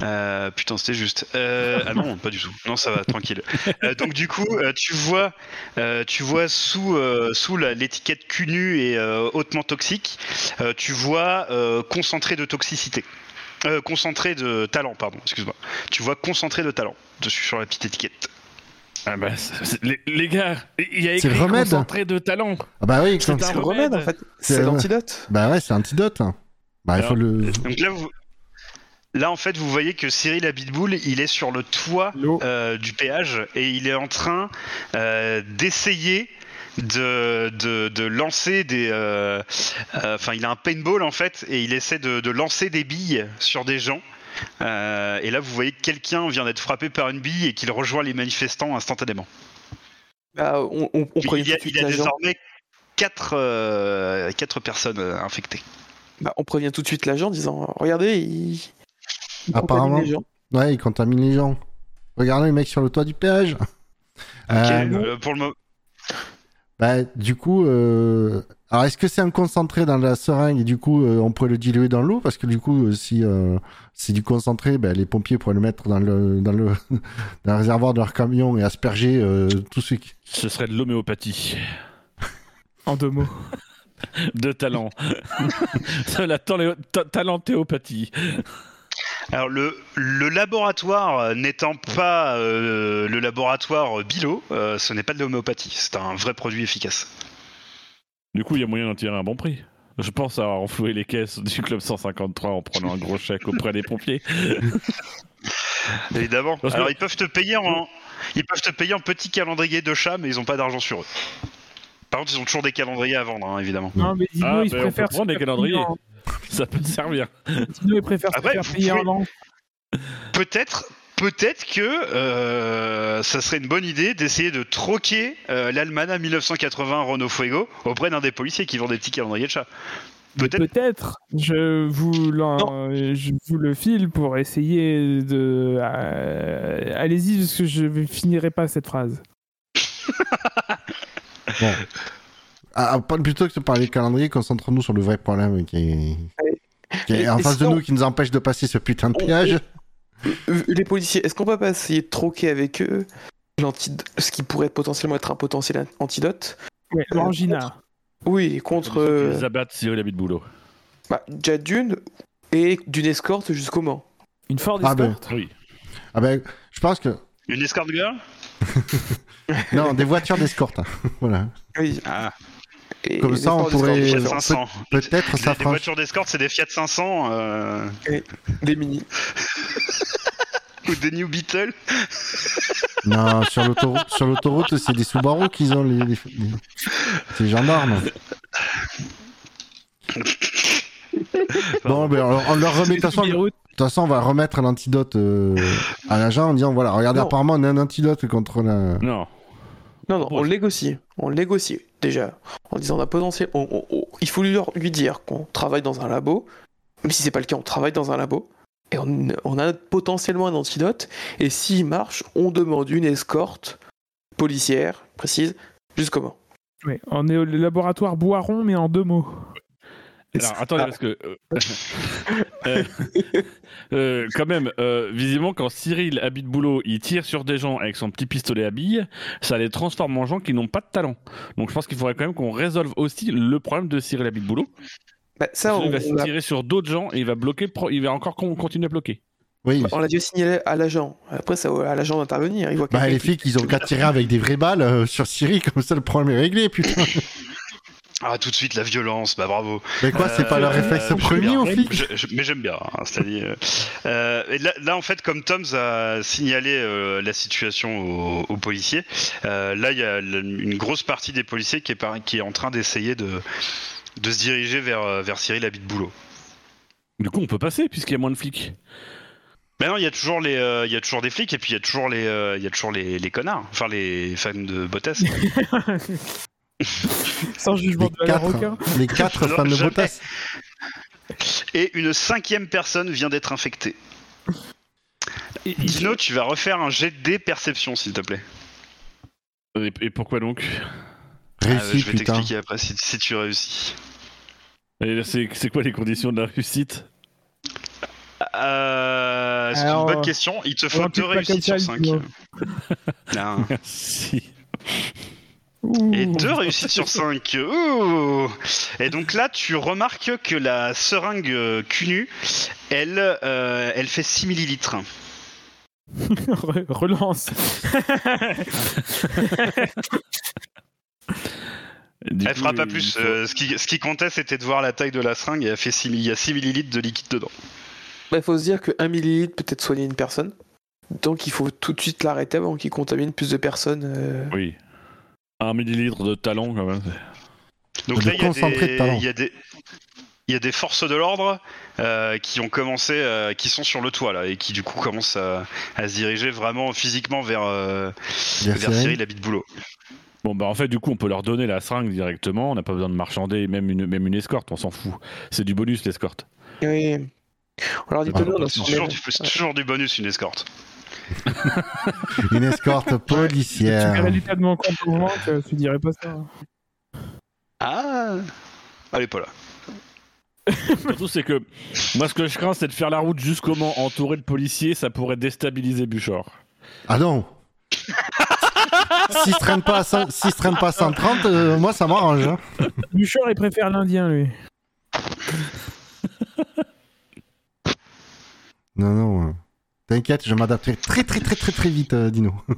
Euh, putain, c'était juste. Euh, ah non, pas du tout. Non, ça va, tranquille. Euh, donc du coup, euh, tu vois, euh, tu vois sous euh, sous la- l'étiquette cul nu et euh, hautement toxique, euh, tu vois euh, concentré de toxicité. Euh, concentré de talent, pardon, excuse-moi. Tu vois concentré de talent dessus sur la petite étiquette. Ah bah, les, les gars, il y a écrit remède. concentré de talent. Ah bah oui, C'est un remède. remède en fait. C'est- l'antidote. bah ouais, c'est antidote. hein. Bah il faut le. Donc là, vous... là, en fait, vous voyez que Cyril Abitboul, il est sur le toit euh, du péage et il est en train euh, d'essayer de, de, de lancer des. euh, euh, Enfin, il a un paintball en fait et il essaie de, de lancer des billes sur des gens. Euh, et là, vous voyez que quelqu'un vient d'être frappé par une bille et qu'il rejoint les manifestants instantanément. Bah, on, on, il y a, tout de suite il y a l'agent. désormais quatre, euh, quatre personnes infectées. Bah, on prévient tout de suite l'agent en disant Regardez, il. Il Apparemment. contamine les gens. Ouais, il contamine les gens. Regardez les mecs sur le toit du péage. Euh, euh, pour le moment. bah, du coup, euh... alors est-ce que c'est un concentré dans la seringue et du coup euh, on pourrait le diluer dans l'eau? Parce que du coup euh, si euh, c'est du concentré, bah, les pompiers pourraient le mettre dans le dans le dans le réservoir de leur camion et asperger euh, tout ce qui. Ce serait de l'homéopathie. En deux mots. De talent. C'est la talentéopathie. Alors le, le laboratoire euh, n'étant pas euh, le laboratoire Bilo, euh, ce n'est pas de l'homéopathie, c'est un vrai produit efficace. Du coup, il y a moyen d'en tirer un bon prix. Je pense à renflouer les caisses du club 153 en prenant un gros chèque auprès des pompiers. Évidemment. Que- Alors ils peuvent te payer en, ils peuvent te payer en petit calendrier de chat, mais ils ont pas d'argent sur eux. Par contre, ils ont toujours des calendriers à vendre, hein, évidemment. Non, mais Dino, Ah, il ben, on préfère peut prendre des calendriers. Ça peut te servir. Dino, il préfère se Après, faire payer pouvez- an. Peut-être, peut-être que euh, ça serait une bonne idée d'essayer de troquer euh, l'Almana 1980 Renault Fuego auprès d'un des policiers qui vend des petits calendriers de chat. Peut-être. Peut-être. Je vous, l'en- je vous le file pour essayer de. euh, Allez-y, parce que je ne finirai pas cette phrase. Bon. Ah, ah, plutôt que de parler calendrier, concentrons-nous sur le vrai problème qui est, qui est Et- en et face de nous, qui nous empêche de passer ce putain de. Euh, Les policiers, est-ce qu'on peut pas essayer de troquer avec eux l'antid- ce qui pourrait potentiellement être un potentiel antidote? Ouais, Euh, L'angina. Oui, contre euh, Ils abattent Cyril Habit Boulot. bah, déjà d'une et d'une escorte jusqu'au Mans. Une Ford Ah ben. Escort. Oui. Ah ben, je pense que. Une escort girl? Non, des voitures d'escorte. hein. voilà. Oui. Ah, Et Comme les ça, on pourrait- des Fiat escortes, 500. Peut-être Les, ça les fera. voitures d'escorte, c'est des Fiat 500 euh, Des mini. ou des New Beetle. Non, sur l'autoroute, sur l'autoroute, c'est des Subaru qu'ils ont les, les, les- c'est les gendarmes. Bon, ben, alors, on leur remet de toute façon, de Autoroute. toute façon, on va remettre l'antidote euh, à l'agent en disant voilà, regardez, Non. apparemment, on a un antidote contre la. Non. Non, non, on négocie. On négocie, déjà. En disant on a potentiel. Il faut lui, dire qu'on travaille dans un labo. Même si c'est pas le cas, on travaille dans un labo. Et on, a potentiellement un antidote. Et s'il marche, on demande une escorte policière, précise, jusqu'au Mans. Ouais, on est au laboratoire Boiron, mais en deux mots. Alors, attendez, parce que. euh, euh, euh, quand même, euh, visiblement, quand Cyril Habit Boulot, il tire sur des gens avec son petit pistolet à billes, ça les transforme en gens qui n'ont pas de talent. Donc, je pense qu'il faudrait quand même qu'on résolve aussi le problème de Cyril Habit Boulot. Bah, ça, on, il va on l'a- tirer sur d'autres gens et il va bloquer, il va encore con- continuer à bloquer. Oui. on l'a déjà signalé à l'agent. Après, c'est à l'agent d'intervenir. Il voit Bah, les qui- flics, ils ont qu'à tirer avec des vraies balles euh, sur Siri, comme ça le problème est réglé, putain. Ah, tout de suite, la violence, bah bravo. Mais quoi, c'est pas leur réflexe j'aime premier Je- je- mais j'aime bien, hein, c'est-à-dire. euh, et là, là, en fait, comme Tom's a signalé euh, la situation aux, aux policiers, euh, là, il y a le- une grosse partie des policiers qui est, par- qui est en train d'essayer de, de se diriger vers, euh, vers Cyril Habit Boulot. Du coup, on peut passer puisqu'il y a moins de flics. Mais non, il y a toujours les, euh, il y a toujours des flics et puis il y a toujours les, euh, il y a toujours les, les connards, enfin les fans de Bottas. Sans jugement les de quatre, aucun. les quatre Non, fans de. Bottas. et une cinquième personne vient d'être infectée. Et- Dino, tu vas refaire un jet de perception, s'il te plaît. Et, et pourquoi donc? Ah, Réussi, je vais t'expliquer après si, si tu réussis. C'est quoi les conditions de la réussite? Euh, c'est une bonne question. Il te faut deux réussites sur 5. Dino. Merci. Ouh. Et deux réussites sur 5. Et donc là, tu remarques que la seringue euh, CUNU, elle, euh, elle fait 6 millilitres. Re- Relance. Du Elle coup, fera pas il plus. faut- Euh, ce, qui, ce qui comptait, c'était de voir la taille de la seringue et elle fait 6, il y a 6 millilitres de liquide dedans. Bah, Il faut se dire que 1 millilitre peut être soigner une personne. Donc il faut tout de suite l'arrêter avant qu'il contamine plus de personnes. euh. Oui. Un millilitre de talent, quand même. Donc là, il y, a des- y y a forces de l'ordre euh, qui ont commencé, euh, qui sont sur le toit là, et qui du coup commencent à, à se diriger vraiment physiquement vers, euh, Vers Cyril. Cyril, habit de boulot. Bon, bah en fait, du coup, on peut leur donner la seringue directement. On n'a pas besoin de marchander, même une, même une escorte, on s'en fout. C'est du bonus, l'escorte. Oui. Ah, on a du- toujours du bonus une escorte. Une escorte Tu verrais policière. l'état de mon compte moment, tu tu dirais pas ça. Ah Elle est pas là. Surtout, c'est que moi, ce que je crains, c'est de faire la route jusqu'au Mans entouré de policiers. Ça pourrait déstabiliser Buchor. Ah non S'il se traîne pas à, cent- s'il se traîne pas à 130, euh, moi ça m'arrange. hein. Bouchard, il préfère l'Indien, lui. Non, non. T'inquiète, je m'adapterai très très très très très vite, euh, Dino.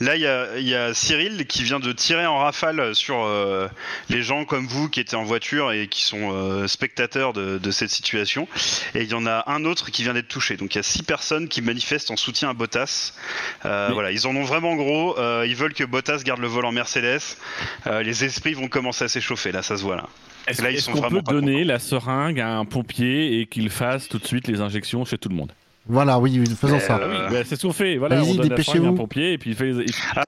Là, il y a, Cyril qui vient de tirer en rafale sur euh, les gens comme vous qui étaient en voiture et qui sont euh, spectateurs de, cette situation. Et il y en a un autre qui vient d'être touché. Donc il y a six personnes qui manifestent en soutien à Bottas. Euh, voilà, ils en ont vraiment gros. ils veulent que Bottas garde le vol en Mercedes. les esprits vont commencer à s'échauffer. Là, ça se voit là. Est-ce qu'on peut donner la seringue à un pompier et qu'il fasse tout de suite les injections chez tout le monde? Voilà, oui, faisons ça. Euh, bah, c'est ce qu'on fait. Voilà, on donne la un pompier et puis il fait.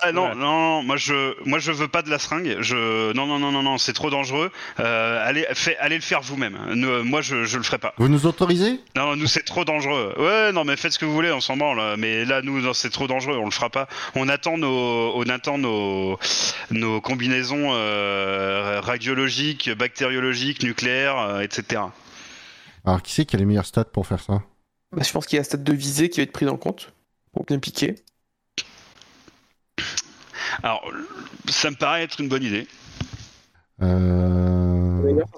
Ah non, non, moi je, moi je veux pas de la seringue. Je, non, non, non, non, non, c'est trop dangereux. Euh, allez, fait, allez le faire vous-même. moi, je, je le ferai pas. Vous nous autorisez? Non, nous c'est trop dangereux. Ouais, non, mais faites ce que vous voulez, on s'en branle. Mais là, nous, c'est trop dangereux, on le fera pas. On attend nos, on attend nos, nos combinaisons euh, radiologiques, bactériologiques, nucléaires, etc. Alors, qui c'est qui a les meilleurs stats pour faire ça? Bah, je pense qu'il y a un stade de visée qui va être pris en compte pour bien piquer. Alors, ça me paraît être une bonne idée. Euh...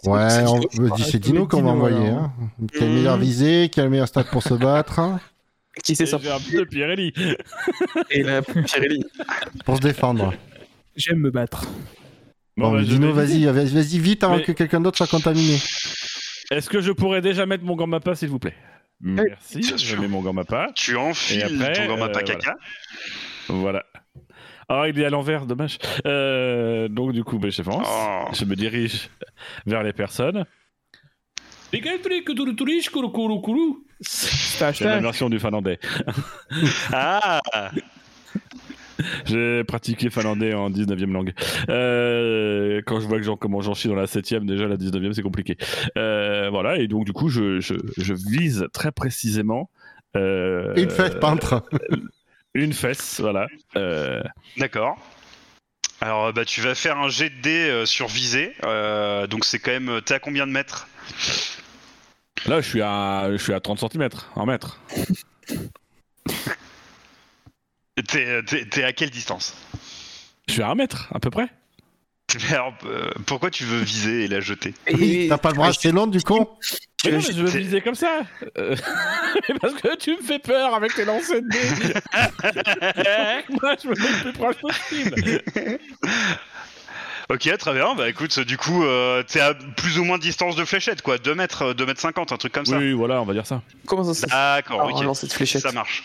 Ouais, on... c'est Dino qu'on va envoyer. Hein. Qui a le meilleur visée, qui a le meilleur stade pour se battre. Qui c'est ça J'ai un peu Pirelli. Et la Pirelli. Pour se défendre. J'aime me battre. Bon, bah, Dino, vas-y, vas-y vite avant que quelqu'un d'autre soit contaminé. Est-ce que je pourrais déjà mettre mon gant s'il vous plaît? Merci, je mets mon gamma Tu enfiles après, ton gamma euh, caca. Voilà. Ah, il est à l'envers, dommage. Euh, donc, du coup, ben, je, oh. je me dirige vers les personnes. C'est la version du finlandais. ah j'ai pratiqué finlandais en 19e langue. Euh, quand je vois que j'en, comment j'en chie dans la 7e, déjà la 19e, c'est compliqué. Euh, voilà, et donc du coup, je, je, vise très précisément. Euh, une fesse peintre. une fesse, voilà. D'accord. Alors, bah, tu vas faire un jet de dés sur visée. donc, c'est quand même. T'es à combien de mètres? Là, je suis à, je suis à 30 cm, en mètre. T'es à quelle distance? Je suis à un mètre, à peu près. Alors, euh, pourquoi tu veux viser et la jeter? T'as pas le bras assez long, du con mais non, mais je veux viser comme ça. Euh, Parce que tu me fais peur avec tes lancers de dés. Moi, je me mets le plus proche possible Ok, très bien. Bah écoute, du coup, euh, t'es à plus ou moins de distance de fléchette, quoi. 2 mètres, 2 mètres 50, un truc comme ça. Oui, voilà, on va dire ça. Comment ça se D'accord, ok. Non, cette fléchette. Ça marche.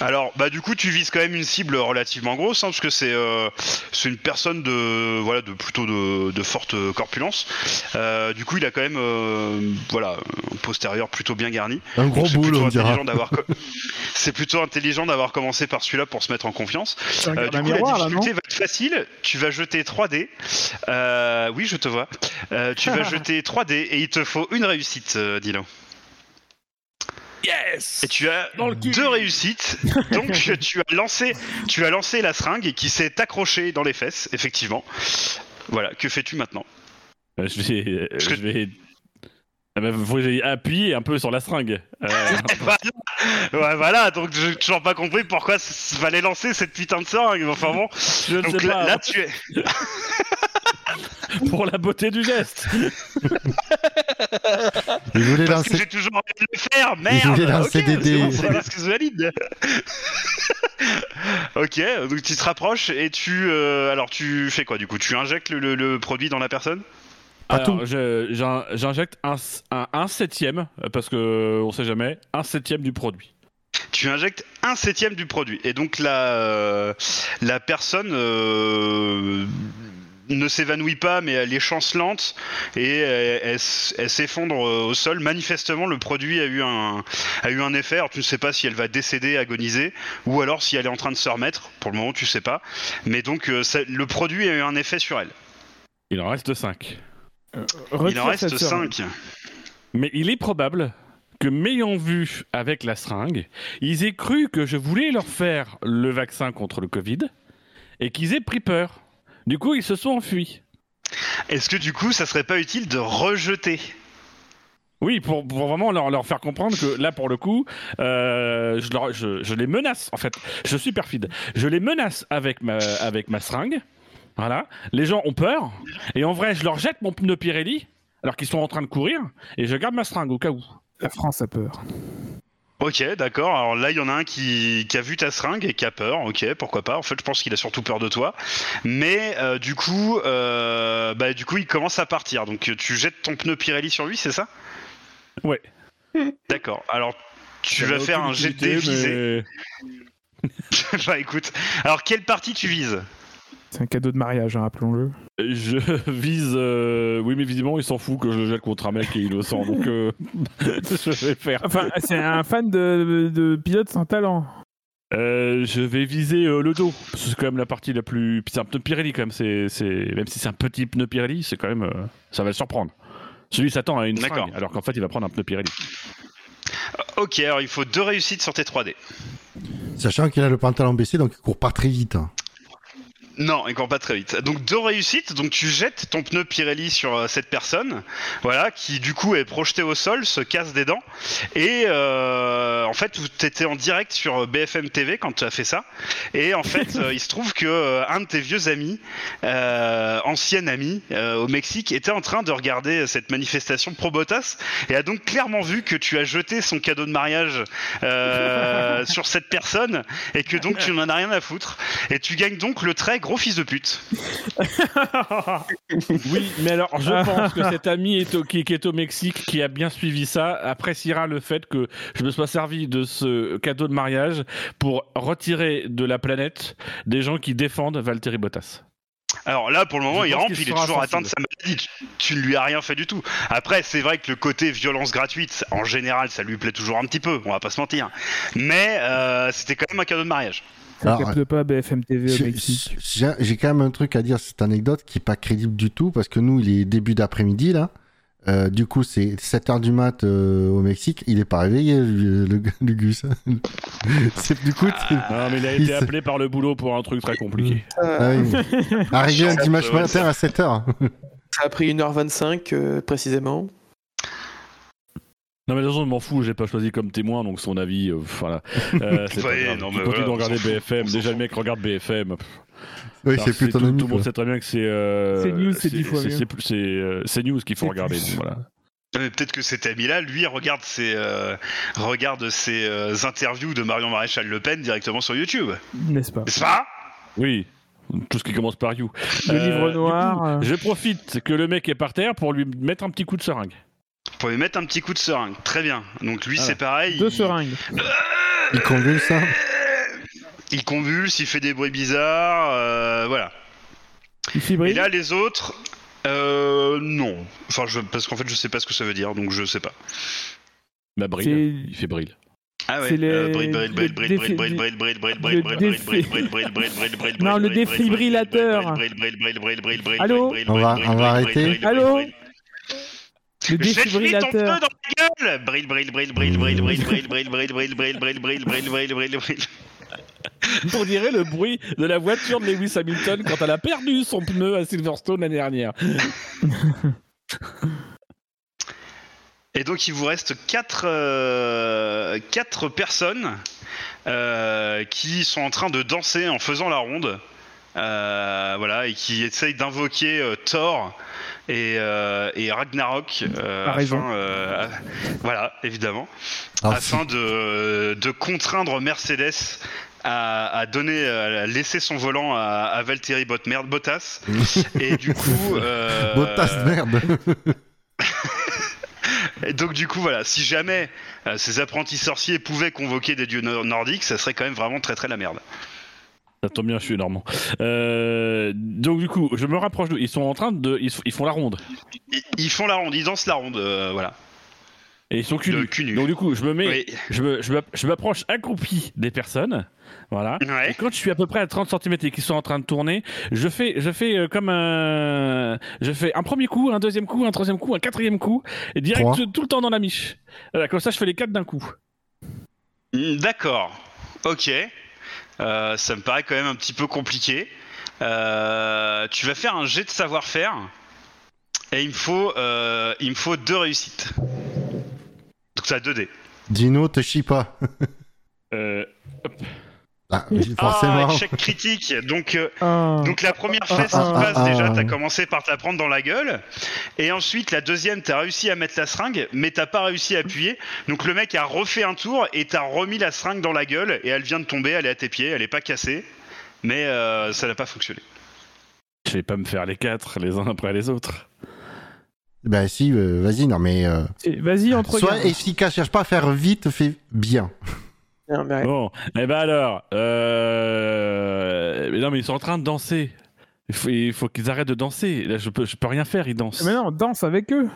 Alors, bah du coup, tu vises quand même une cible relativement grosse, hein, parce que c'est euh, c'est une personne de voilà de plutôt de, de forte corpulence. Euh, du coup, il a quand même euh, voilà un postérieur plutôt bien garni. Un gros boule, on dira. c'est plutôt intelligent d'avoir commencé par celui-là pour se mettre en confiance. Euh, du coup, la difficulté va être facile. Tu vas jeter 3 dés. Euh, oui, je te vois. Euh, tu vas jeter 3D et il te faut une réussite, euh, Dylan. Yes Et tu as deux réussites. Donc tu as lancé, tu as lancé la seringue qui s'est accrochée dans les fesses, effectivement. Voilà. Que fais-tu maintenant? Je vais, je vais ah bah, appuyer un peu sur la seringue. ouais, voilà, donc j'ai toujours pas compris pourquoi il fallait lancer cette putain de seringue. Enfin bon, je donc sais là, là, tu es. pour la beauté du geste. Il voulait Parce lancer. J'ai toujours envie de le faire, merde. Il voulait lancer des dés. C'est bon, valide. ok, donc tu te rapproches et tu, euh, alors tu fais quoi du coup? Tu injectes le, produit dans la personne? Alors, j'injecte un, un, septième, parce que on sait jamais, un septième du produit tu injectes un septième du produit. Et donc la, euh, la personne euh, ne s'évanouit pas, mais elle est chancelante et elle, s'effondre au sol. Manifestement, le produit a eu un, a eu un effet. Alors, tu ne sais pas si elle va décéder, agoniser, ou alors si elle est en train de se remettre. Pour le moment, tu sais pas. Mais donc, euh, le produit a eu un effet sur elle. Il en reste 5. Euh, il en reste 5. Mais il est probable que m'ayant vu avec la seringue, ils aient cru que je voulais leur faire le vaccin contre le Covid et qu'ils aient pris peur. Du coup, ils se sont enfuis. Est-ce que du coup, ça serait pas utile de rejeter? Oui, pour, vraiment leur, faire comprendre que là, pour le coup, euh, je, les menace, en fait. Je suis perfide. Je les menace avec ma, avec ma seringue. Voilà. Les gens ont peur. Et en vrai, je leur jette mon pneu Pirelli, alors qu'ils sont en train de courir, et je garde ma seringue au cas où. La France a peur. Ok, d'accord. Alors là, il y en a un qui, a vu ta seringue et qui a peur. Ok, pourquoi pas. En fait, je pense qu'il a surtout peur de toi. Mais euh, du coup, euh, bah, du coup, il commence à partir. Donc, tu jettes ton pneu Pirelli sur lui, c'est ça? Ouais. D'accord. Alors, tu vas faire un jet de dévisé. bah, écoute. Alors, quelle partie tu vises? C'est un cadeau de mariage, hein, rappelons-le. Je vise. Euh, oui, mais visiblement, il s'en fout que je le jette contre un mec et il le sent, donc euh, je vais faire. Enfin, c'est un fan de, de pilote sans talent. Euh, je vais viser le dos. C'est quand même la partie la plus. C'est un pneu Pirelli quand même. C'est, Même si c'est un petit pneu Pirelli, c'est quand même. Ça va le surprendre. Celui s'attend à une fringue, alors qu'en fait, il va prendre un pneu Pirelli. Ok, alors il faut deux réussites sur tes 3D. Sachant qu'il a le pantalon baissé, donc il court pas très vite. Hein. Non, il court pas très vite. Donc deux réussites, donc tu jettes ton pneu Pirelli sur euh, cette personne, voilà, qui du coup est projetée au sol, se casse des dents, et euh, en fait tu étais en direct sur BFM TV quand tu as fait ça, et en fait euh, il se trouve que un de tes vieux amis, ancien ami au Mexique, était en train de regarder cette manifestation pro Bottas et a donc clairement vu que tu as jeté son cadeau de mariage sur cette personne et que donc tu n'en as rien à foutre, et tu gagnes donc le très gros fils de pute. oui, mais alors je pense que cet ami est qui, est au Mexique, qui a bien suivi ça, appréciera le fait que je me sois servi de ce cadeau de mariage pour retirer de la planète des gens qui défendent Valtteri Bottas. Alors là, pour le moment, il rampe, il, est toujours atteint de sa maladie. Tu, ne lui as rien fait du tout. Après, c'est vrai que le côté violence gratuite, en général, ça lui plaît toujours un petit peu, on va pas se mentir. Mais euh, c'était quand même un cadeau de mariage. Ça capte pas BFM TV au Mexique. J'ai quand même un truc à dire, cette anecdote qui est pas crédible du tout, parce que nous, il est début d'après-midi, là. Euh, du coup, c'est 7h du mat euh, au Mexique. Il est pas réveillé, le, le, Gus. c'est du coup. Ah, mais il a été appelé par le boulot pour un truc très compliqué. Ah, oui. Arrivé un dimanche matin à 7h. Ça a pris 1h25 euh, précisément. Non mais de toute façon, je m'en fous, j'ai pas choisi comme témoin, donc son avis, euh, voilà. Euh, c'est pas Non, mais continue de regarder BFM. Déjà, le mec regarde BFM. Oui, c'est plus ton tout, tout le monde sait très bien que c'est. Euh, c'est news, c'est fois C'est news qu'il faut regarder. voilà. Peut-être que cet ami-là, lui, regarde ses, regarde ses interviews de Marion Maréchal Le Pen directement sur YouTube. N'est-ce pas? N'est-ce pas? Oui. Tout ce qui commence par You. Le livre noir. je profite que le mec est par terre pour lui mettre un petit coup de seringue. Pour lui mettre un petit coup de seringue. Très bien. Donc lui, c'est pareil. Deux seringues. Il convulse, ça Il convulse, il fait des bruits bizarres, euh, voilà. Il Et là, les autres, euh, non. Enfin, je, parce qu'en fait, je sais pas ce que ça veut dire, donc je sais pas. Bah, brille. Il fait brille. Ah ouais, Non, le défibrillateur. Allô On va, on va arrêter. Allô le défibrillateur. ton dans la gueule Brille, brille, brille, brille, brille, brille, brille, brille, brille, brille, brille, brille, brille, brille, brille, brille, brille. On dirait le bruit de la voiture de Lewis Hamilton quand elle a perdu son pneu à Silverstone l'année dernière. Et donc il vous reste 4 euh, quatre personnes euh, qui sont en train de danser en faisant la ronde. Euh, voilà, et qui essayent d'invoquer Thor et, euh, et Ragnarok. Euh, afin, euh, voilà, évidemment. Ah, afin de, de, contraindre Mercedes à, donner, à laisser son volant à, à Valtteri Bot merde, Bottas. et du coup. Euh... Bottas merde. Et donc du coup voilà, si jamais ces apprentis sorciers pouvaient convoquer des dieux nordiques, ça serait quand même vraiment très très la merde. Ça tombe bien, je suis normand. Euh, donc du coup, je me rapproche d'eux. Ils sont en train de, ils, font la ronde. Ils, font la ronde, ils dansent la ronde, euh, voilà. Et ils sont cul, Donc du coup, je me mets, je, me, je m'approche accroupi des personnes, voilà. Et quand je suis à peu près à 30 cm et qu'ils sont en train de tourner, je fais, je fais euh, comme un, je fais un premier coup, un deuxième coup, un troisième coup, un quatrième coup, et direct tout le temps dans la miche. Voilà, comme ça, je fais les quatre d'un coup. D'accord. Ok. Euh, ça me paraît quand même un petit peu compliqué. Euh, tu vas faire un jet de savoir-faire et il me faut, euh, deux réussites. Donc ça a 2 dés. Dino, te chie pas. euh, Ah, Ah, forcément. échec critique. Donc, euh, Ah. donc la première fesse ah, qui passe ah, déjà, ah. t'as commencé par te la prendre dans la gueule. Et ensuite, la deuxième, t'as réussi à mettre la seringue, mais t'as pas réussi à appuyer. Donc le mec a refait un tour et t'as remis la seringue dans la gueule et elle vient de tomber, elle est à tes pieds, elle est pas cassée. Mais euh, ça n'a pas fonctionné. Je vais pas me faire les quatre les uns après les autres. Bah si, euh, vas-y, non mais... euh, Et Vas-y, entre Sois efficace, cherche pas à faire vite, fais bien. Non, mais- Bon, et ben alors, euh... mais non mais ils sont en train de danser. Il faut, il faut qu'ils arrêtent de danser. Là, je peux, je peux rien faire, ils dansent. Mais non, danse avec eux.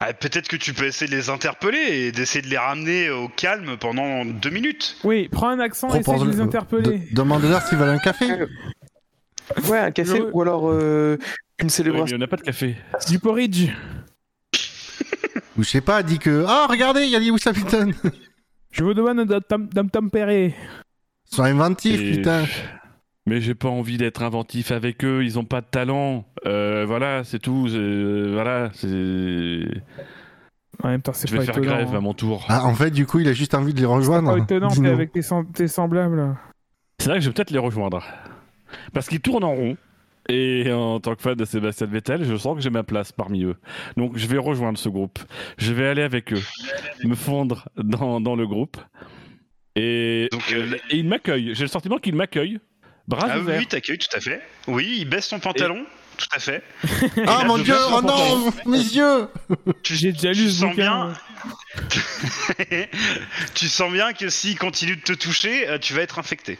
Ah, Peut-être que tu peux essayer de les interpeller et d'essayer de les ramener au calme pendant deux minutes. Oui, prends un accent et essaie de les interpeller. de- Demande-leur s'ils veulent un café. Ouais, un café ou alors euh, une Oui, mais célébration. on n'a pas de café. Du porridge. Ou je sais pas, dis que... Ah, regardez, il y a Lewis Hamilton Je vous demande de tempérer. Sois inventif, Et- putain Mais j'ai pas envie d'être inventif avec eux. Ils ont pas de talent. Euh, voilà, c'est tout. c'est- Voilà, c'est. En même temps, c'est Je pas vais faire étonnant. grève à hein. mon tour. Ah, en fait, du coup, il a juste envie de les C'est rejoindre. pas étonnant, Dis-nous. avec tes, sem- tes semblables. C'est vrai que je vais peut-être les rejoindre. Parce qu'ils tournent en rond. Et en tant que fan de Sébastien Vettel, je sens que j'ai ma place parmi eux. Donc je vais rejoindre ce groupe. Je vais aller avec eux, me fondre dans, dans le groupe. Et, Donc, euh, et ils m'accueillent. J'ai le sentiment qu'ils m'accueillent. Bras Ah oui, ouverts. oui, t'accueilles, tout à fait. Oui, il baisse ton pantalon, tout à fait. Ah, Et mon là, dieu Oh non Mes yeux Tu, J'ai déjà tu lu ce sens bien. tu sens bien que s'il continue de te toucher, euh, tu vas être infecté.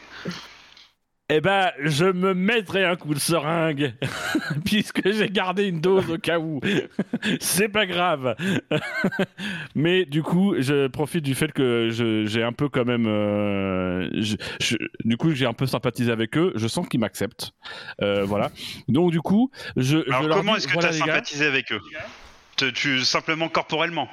Eh ben, je me mettrai un coup de seringue, puisque j'ai gardé une dose au cas où. C'est pas grave. Mais du coup, je profite du fait que j'ai un peu quand même. euh, je- je- du coup, j'ai un peu sympathisé avec eux. Je sens qu'ils m'acceptent. Euh, voilà. Donc, du coup, je. je Alors leur comment est-ce que voilà, tu as sympathisé avec eux? Tu, Simplement corporellement?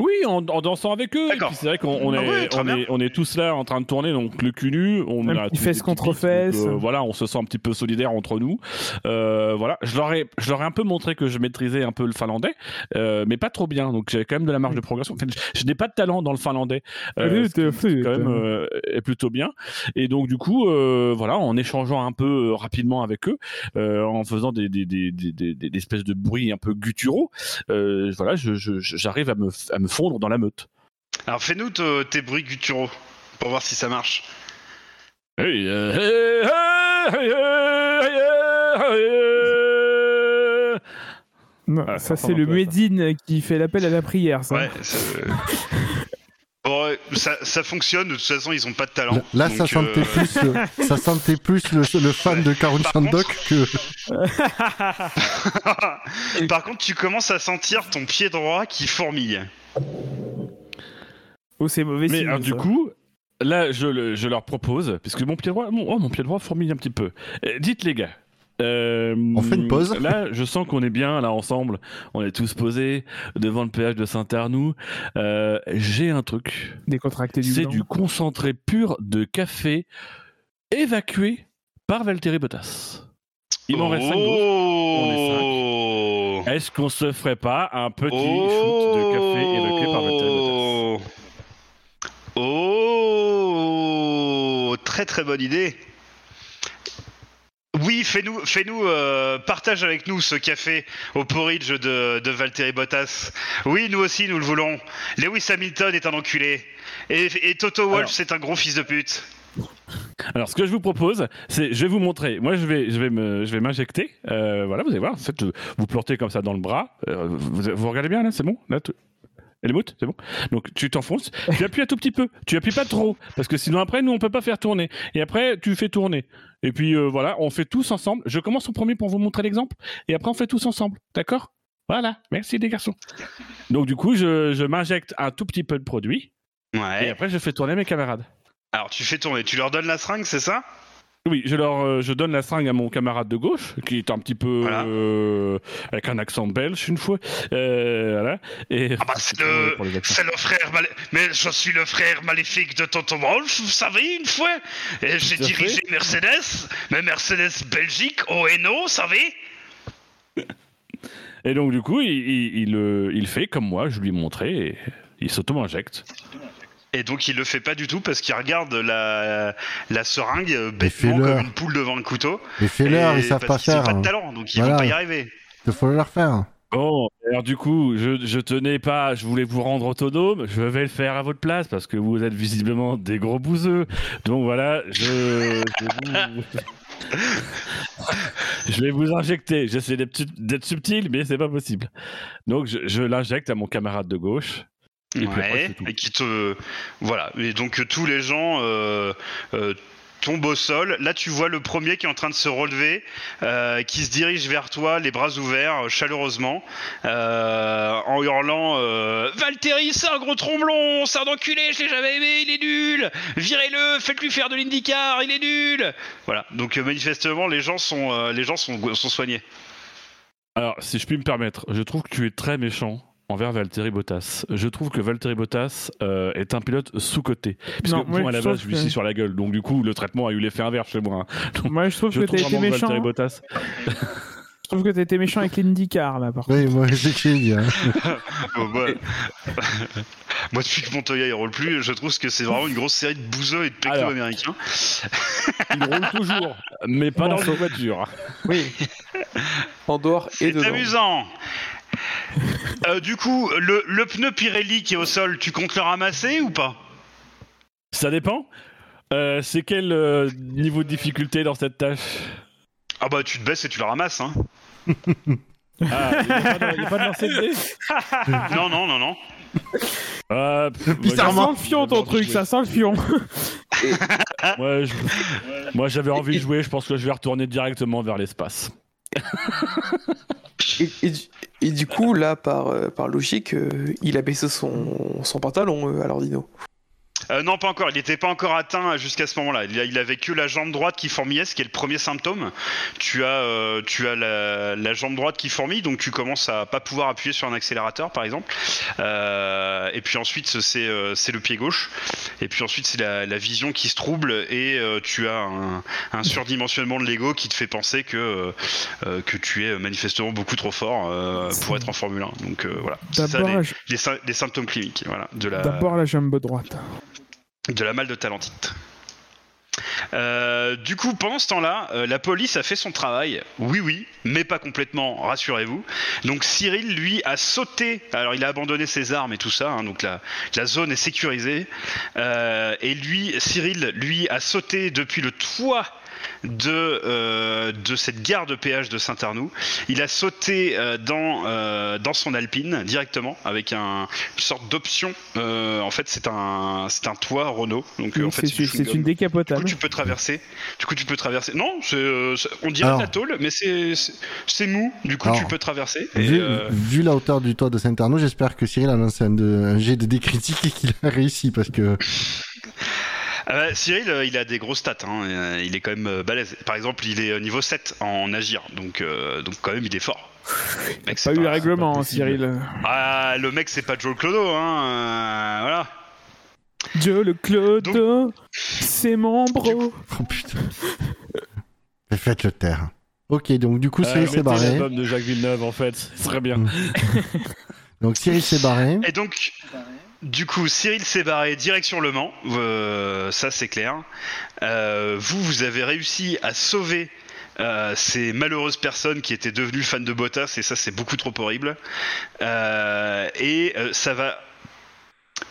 Oui, en, en dansant avec eux. C'est vrai qu'on on Ah est, ouais, on, est, on est tous là en train de tourner, donc le cul nu. On Un a fesse contre fesse. euh, voilà, on se sent un petit peu solidaires entre nous. Euh, voilà, je leur, ai, je leur ai un peu montré que je maîtrisais un peu le finlandais, euh, mais pas trop bien. Donc j'avais quand même de la marge de progression. En fait, je, je n'ai pas de talent dans le finlandais. euh, Flûte, ce qui- flûte. quand même euh, est plutôt bien et donc du coup euh, voilà en échangeant un peu rapidement avec eux euh, en faisant des, des, des, des, des- des espèces de bruits un peu gutturaux euh, voilà je- je- je- j'arrive à me, à me fondre dans la meute Alors fais-nous te- tes bruits gutturaux pour voir si ça marche. Hey, euh, hey, hey. Non, Ah, ça, ça c'est le. Médine qui fait l'appel à la prière, ça. Ouais. c'est- Bon, ouais, ça, ça fonctionne, de toute façon ils ont pas de talent. Là, ça donc, sentait euh, plus, le, ça sentait plus le, le fan de Karun Par Shandok que. Par contre, tu commences à sentir ton pied droit qui fourmille. Oh, c'est mauvais mais signe. alors, du coup là je, le- je leur propose puisque mon pied droit mon, oh, mon pied droit fourmille un petit peu Euh, dites les gars euh, On fait une pause Là, je sens qu'on est bien là ensemble. On est tous posés devant le péage de Saint-Arnoux. Euh, J'ai un truc. Décontracté du C'est blanc. du concentré pur de café évacué par Valtteri Bottas. Il m'en reste 5 oh Est-ce qu'on se ferait pas un petit shoot de café évacué par Valtteri Bottas Oh Très très bonne idée. Oui, fais-nous, fais-nous, euh, partage avec nous ce café au porridge de, de Valtteri Bottas. Oui, nous aussi, nous le voulons. Lewis Hamilton est un enculé. Et, et Toto Wolff, c'est un gros fils de pute. Alors, ce que je vous propose, c'est, je vais vous montrer. Moi, je vais, je vais me, je vais m'injecter. Euh, voilà, vous allez voir. En fait, vous plantez comme ça dans le bras. Euh, vous, vous regardez bien là, c'est bon? Là, est moute, c'est bon? Donc tu t'enfonces, tu appuies un tout petit peu, tu appuies pas trop, parce que sinon après nous on peut pas faire tourner. Et après tu fais tourner. Et puis euh, voilà, on fait tous ensemble. Je commence en premier pour vous montrer l'exemple, et après on fait tous ensemble, d'accord? Voilà, merci les garçons. Donc du coup je, je m'injecte un tout petit peu de produit, et Ouais. après je fais tourner mes camarades. Alors tu fais tourner, tu leur donnes la seringue, c'est ça? Oui, je leur, euh, je donne la seringue à mon camarade de gauche, qui est un petit peu Voilà. euh, avec un accent belge une fois, euh, voilà. Et Ah bah c'est le, c'est le frère malé- mais je suis le frère maléfique de Tonton Wolf, vous savez une fois. Et j'ai dirigé Mercedes, mais Mercedes Belgique au Hainaut, vous savez. Et donc, du coup, il, il, il, il fait comme moi, je lui ai montré, et il s'auto-injecte. Et donc il le fait pas du tout parce qu'il regarde la, la seringue bêtement comme une poule devant le couteau. Mais fais-leur, ils savent pas faire. Ils pas de talent, donc ils vont pas y arriver. Il faut leur faire. Bon, alors du coup, je, je tenais pas, je voulais vous rendre autonome, je vais le faire à votre place parce que vous êtes visiblement des gros bouseux. Donc voilà, je, je, vais vous injecter. J'essaie d'être subtil, mais c'est pas possible. Donc je, je l'injecte à mon camarade de gauche. Et ouais, et qui te voilà. Et donc tous les gens euh, euh, tombent au sol. Là, tu vois le premier qui est en train de se relever, euh, qui se dirige vers toi, les bras ouverts, chaleureusement, en hurlant Valtteri, c'est un gros tromblon, c'est un enculé, je l'ai jamais aimé, il est nul. Virez-le, faites-lui faire de l'IndyCar, il est nul. Voilà, donc manifestement, les gens sont, les gens sont, sont soignés. Alors, si je puis me permettre, je trouve que tu es très méchant envers Valtteri Bottas. Je trouve que Valtteri Bottas euh, est un pilote sous-coté. Parce que moi, à la base, je lui suis sur la gueule. Donc, du coup, le traitement a eu l'effet inverse chez moi. Hein. moi, je trouve que t'as été méchant. Bottas... Je trouve que t'as été méchant avec l'IndyCar, là, par contre. Oui, moi, c'est ce que hein. moi, moi, depuis que Montoya il roule plus, je trouve que c'est vraiment une grosse série de bouseux et de pécos américains. il roule toujours, mais pas dans sa voiture. Oui. En dehors et dedans. C'est amusant. Euh, du coup, le, pneu Pirelli qui est au sol, tu comptes le ramasser ou pas? Ça dépend. Euh, c'est quel euh, niveau de difficulté dans cette tâche? Ah bah tu te baisses et tu le ramasses, hein. ah, il n'y a, pas de lancer de Non, non, non, non. Euh, ça sent le fion ton truc, ça sent le fion. Moi, j'avais envie de jouer, je pense que je vais retourner directement vers l'espace. Et, du coup, là, par, euh, logique, euh, il a baissé son, pantalon, euh, alors Dino. Euh, non, pas encore. Il n'était pas encore atteint jusqu'à ce moment-là. Il, il, avait que la jambe droite qui fourmillait, ce qui est le premier symptôme. Tu as, euh, tu as la, jambe droite qui fourmille, donc tu commences à pas pouvoir appuyer sur un accélérateur, par exemple. Euh, et puis ensuite, c'est le pied gauche. Et puis ensuite, c'est la, vision qui se trouble et tu as un, surdimensionnement de l'ego qui te fait penser que, que tu es manifestement beaucoup trop fort pour être en Formule 1. Donc voilà. C'est ça les, symptômes cliniques. Voilà, D'abord la jambe droite de la malle de talentite. Euh, du coup, pendant ce temps-là, euh, la police a fait son travail. Oui, oui, mais pas complètement, rassurez-vous. Donc Cyril, lui, a sauté. Alors, il a abandonné ses armes et tout ça. Hein, donc la, zone est sécurisée. Euh, et lui, Cyril, lui, a sauté depuis le toit de, euh, de cette gare de péage de Saint-Arnoux. Il a sauté euh, dans, euh, dans son Alpine directement avec un, une sorte d'option. en fait, c'est un, c'est un toit Renault. Donc, en fait, c'est une décapotable. Du coup, tu peux traverser. Du coup, tu peux traverser. Non, on dirait la tôle, mais c'est, c'est mou. Du coup, tu peux traverser. vu, la hauteur du toit de Saint-Arnoux, j'espère que Cyril a lancé un, un jet de décritique et qu'il a réussi parce que. Ah bah, Cyril, euh, il a des grosses stats. Hein. Euh, il est quand même euh, balèze. Par exemple, il est niveau 7 en agir. Donc, donc quand même, il est fort. Mec, pas, eu le règlement, Cyril. Ah, le mec, c'est pas Joe Clodo. Hein. voilà. Joe le Clodo, c'est mon bro. Oh putain. Faites le terre. Ok, donc du coup, Cyril s'est barré. l'album de Jacques Villeneuve, en fait. Ce serait bien. donc Cyril s'est barré. Et donc, du coup, Cyril s'est barré direction Le Mans, euh, ça c'est clair. Euh, vous, vous avez réussi à sauver euh, ces malheureuses personnes qui étaient devenues fans de Bottas, et ça c'est beaucoup trop horrible. et ça va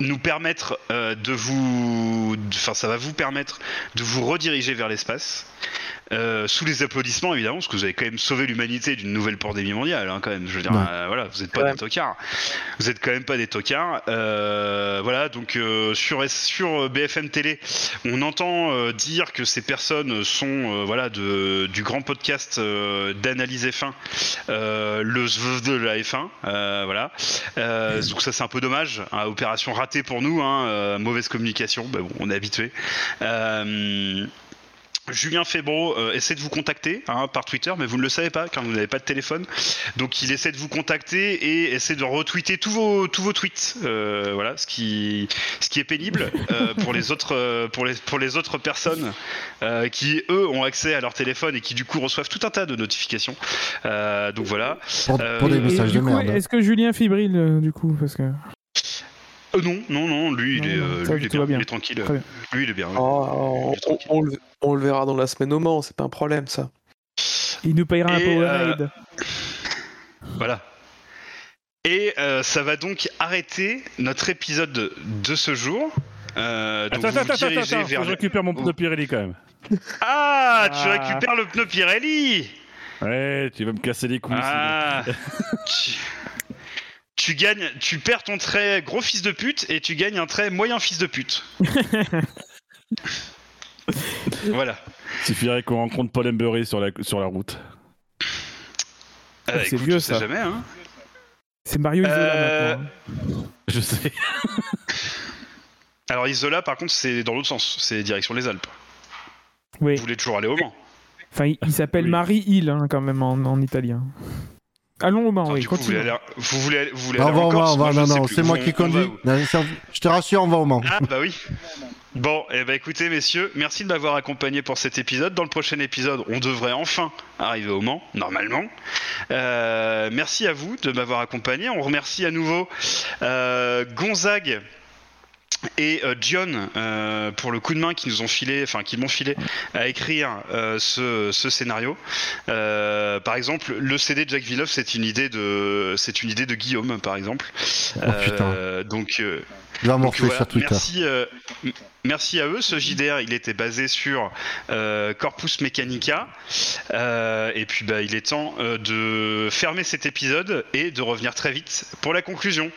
nous permettre de vous, enfin ça va vous permettre de vous rediriger vers l'espace. Euh, sous les applaudissements évidemment, parce que vous avez quand même sauvé l'humanité d'une nouvelle pandémie mondiale, hein, quand même. Je veux dire, euh, voilà, vous n'êtes pas des tocards. Vous êtes quand même pas des tocards. Euh, voilà, donc sur sur BFM Télé, on entend dire que ces personnes sont voilà de, du grand podcast d'analyse F1, le ZV de la F1, voilà. donc ça c'est un peu dommage, hein, opération ratée pour nous, hein, mauvaise communication, bah bon, on est habitué. Julien Febro euh, essaie de vous contacter hein, par Twitter, mais vous ne le savez pas car vous n'avez pas de téléphone. Donc il essaie de vous contacter et essaie de retweeter tous vos tous vos tweets. Euh, voilà, ce qui ce qui est pénible euh, pour les autres pour les pour les autres personnes qui eux ont accès à leur téléphone et qui du coup reçoivent tout un tas de notifications. donc voilà. Pour, des messages de merde. Est-ce que Julien fibrille du coup parce que Euh, non, non, non, lui, il, est, euh, lui, il est, bien, il est tranquille. Lui, il est bien. Oh, on, on, le, verra dans la semaine au Mans, c'est pas un problème, ça. Il nous payera un Powerade. Voilà. Et ça va donc arrêter notre épisode de, ce jour. Euh, attends, attends, attends, attends, vers je récupère mon pneu Pirelli quand même. Ah, tu ah. récupères le pneu Pirelli Ouais, tu vas me casser les couilles. Ah, tu... gagnes, tu perds ton trait gros fils de pute et tu gagnes un trait moyen fils de pute. voilà. Il suffirait qu'on rencontre Paul Embury sur la, sur la route. Euh, c'est vieux ça. jamais, hein. C'est Mario Isola euh, maintenant. Hein. Je sais. Alors Isola, par contre, c'est dans l'autre sens. C'est direction les Alpes. Oui. Vous voulez toujours aller au Mans Enfin, il, s'appelle Marie Hill, hein, quand même, en, italien. Allons au Mans, oui. Coup, vous voulez aller, vous voulez, vous voulez aller on va au Mans, non, non, c'est moi qui conduis. Je te rassure, on va au Mans. Ah, bah oui. Bon, et eh ben écoutez, messieurs, merci de m'avoir accompagné pour cet épisode. Dans le prochain épisode, on devrait enfin arriver au Mans, normalement. Euh, merci à vous de m'avoir accompagné. On remercie à nouveau euh, Gonzague et euh, John euh, pour le coup de main qu'ils nous ont filé, enfin qu'ils m'ont filé à écrire euh, ce, scénario. par exemple, le CD de Jack Villeneuve, c'est une idée de, c'est une idée de Guillaume, par exemple. Oh, donc, Merci, merci à eux. Ce JDR, il était basé sur Corpus Mechanica. et puis, bah, il est temps de fermer cet épisode et de revenir très vite pour la conclusion.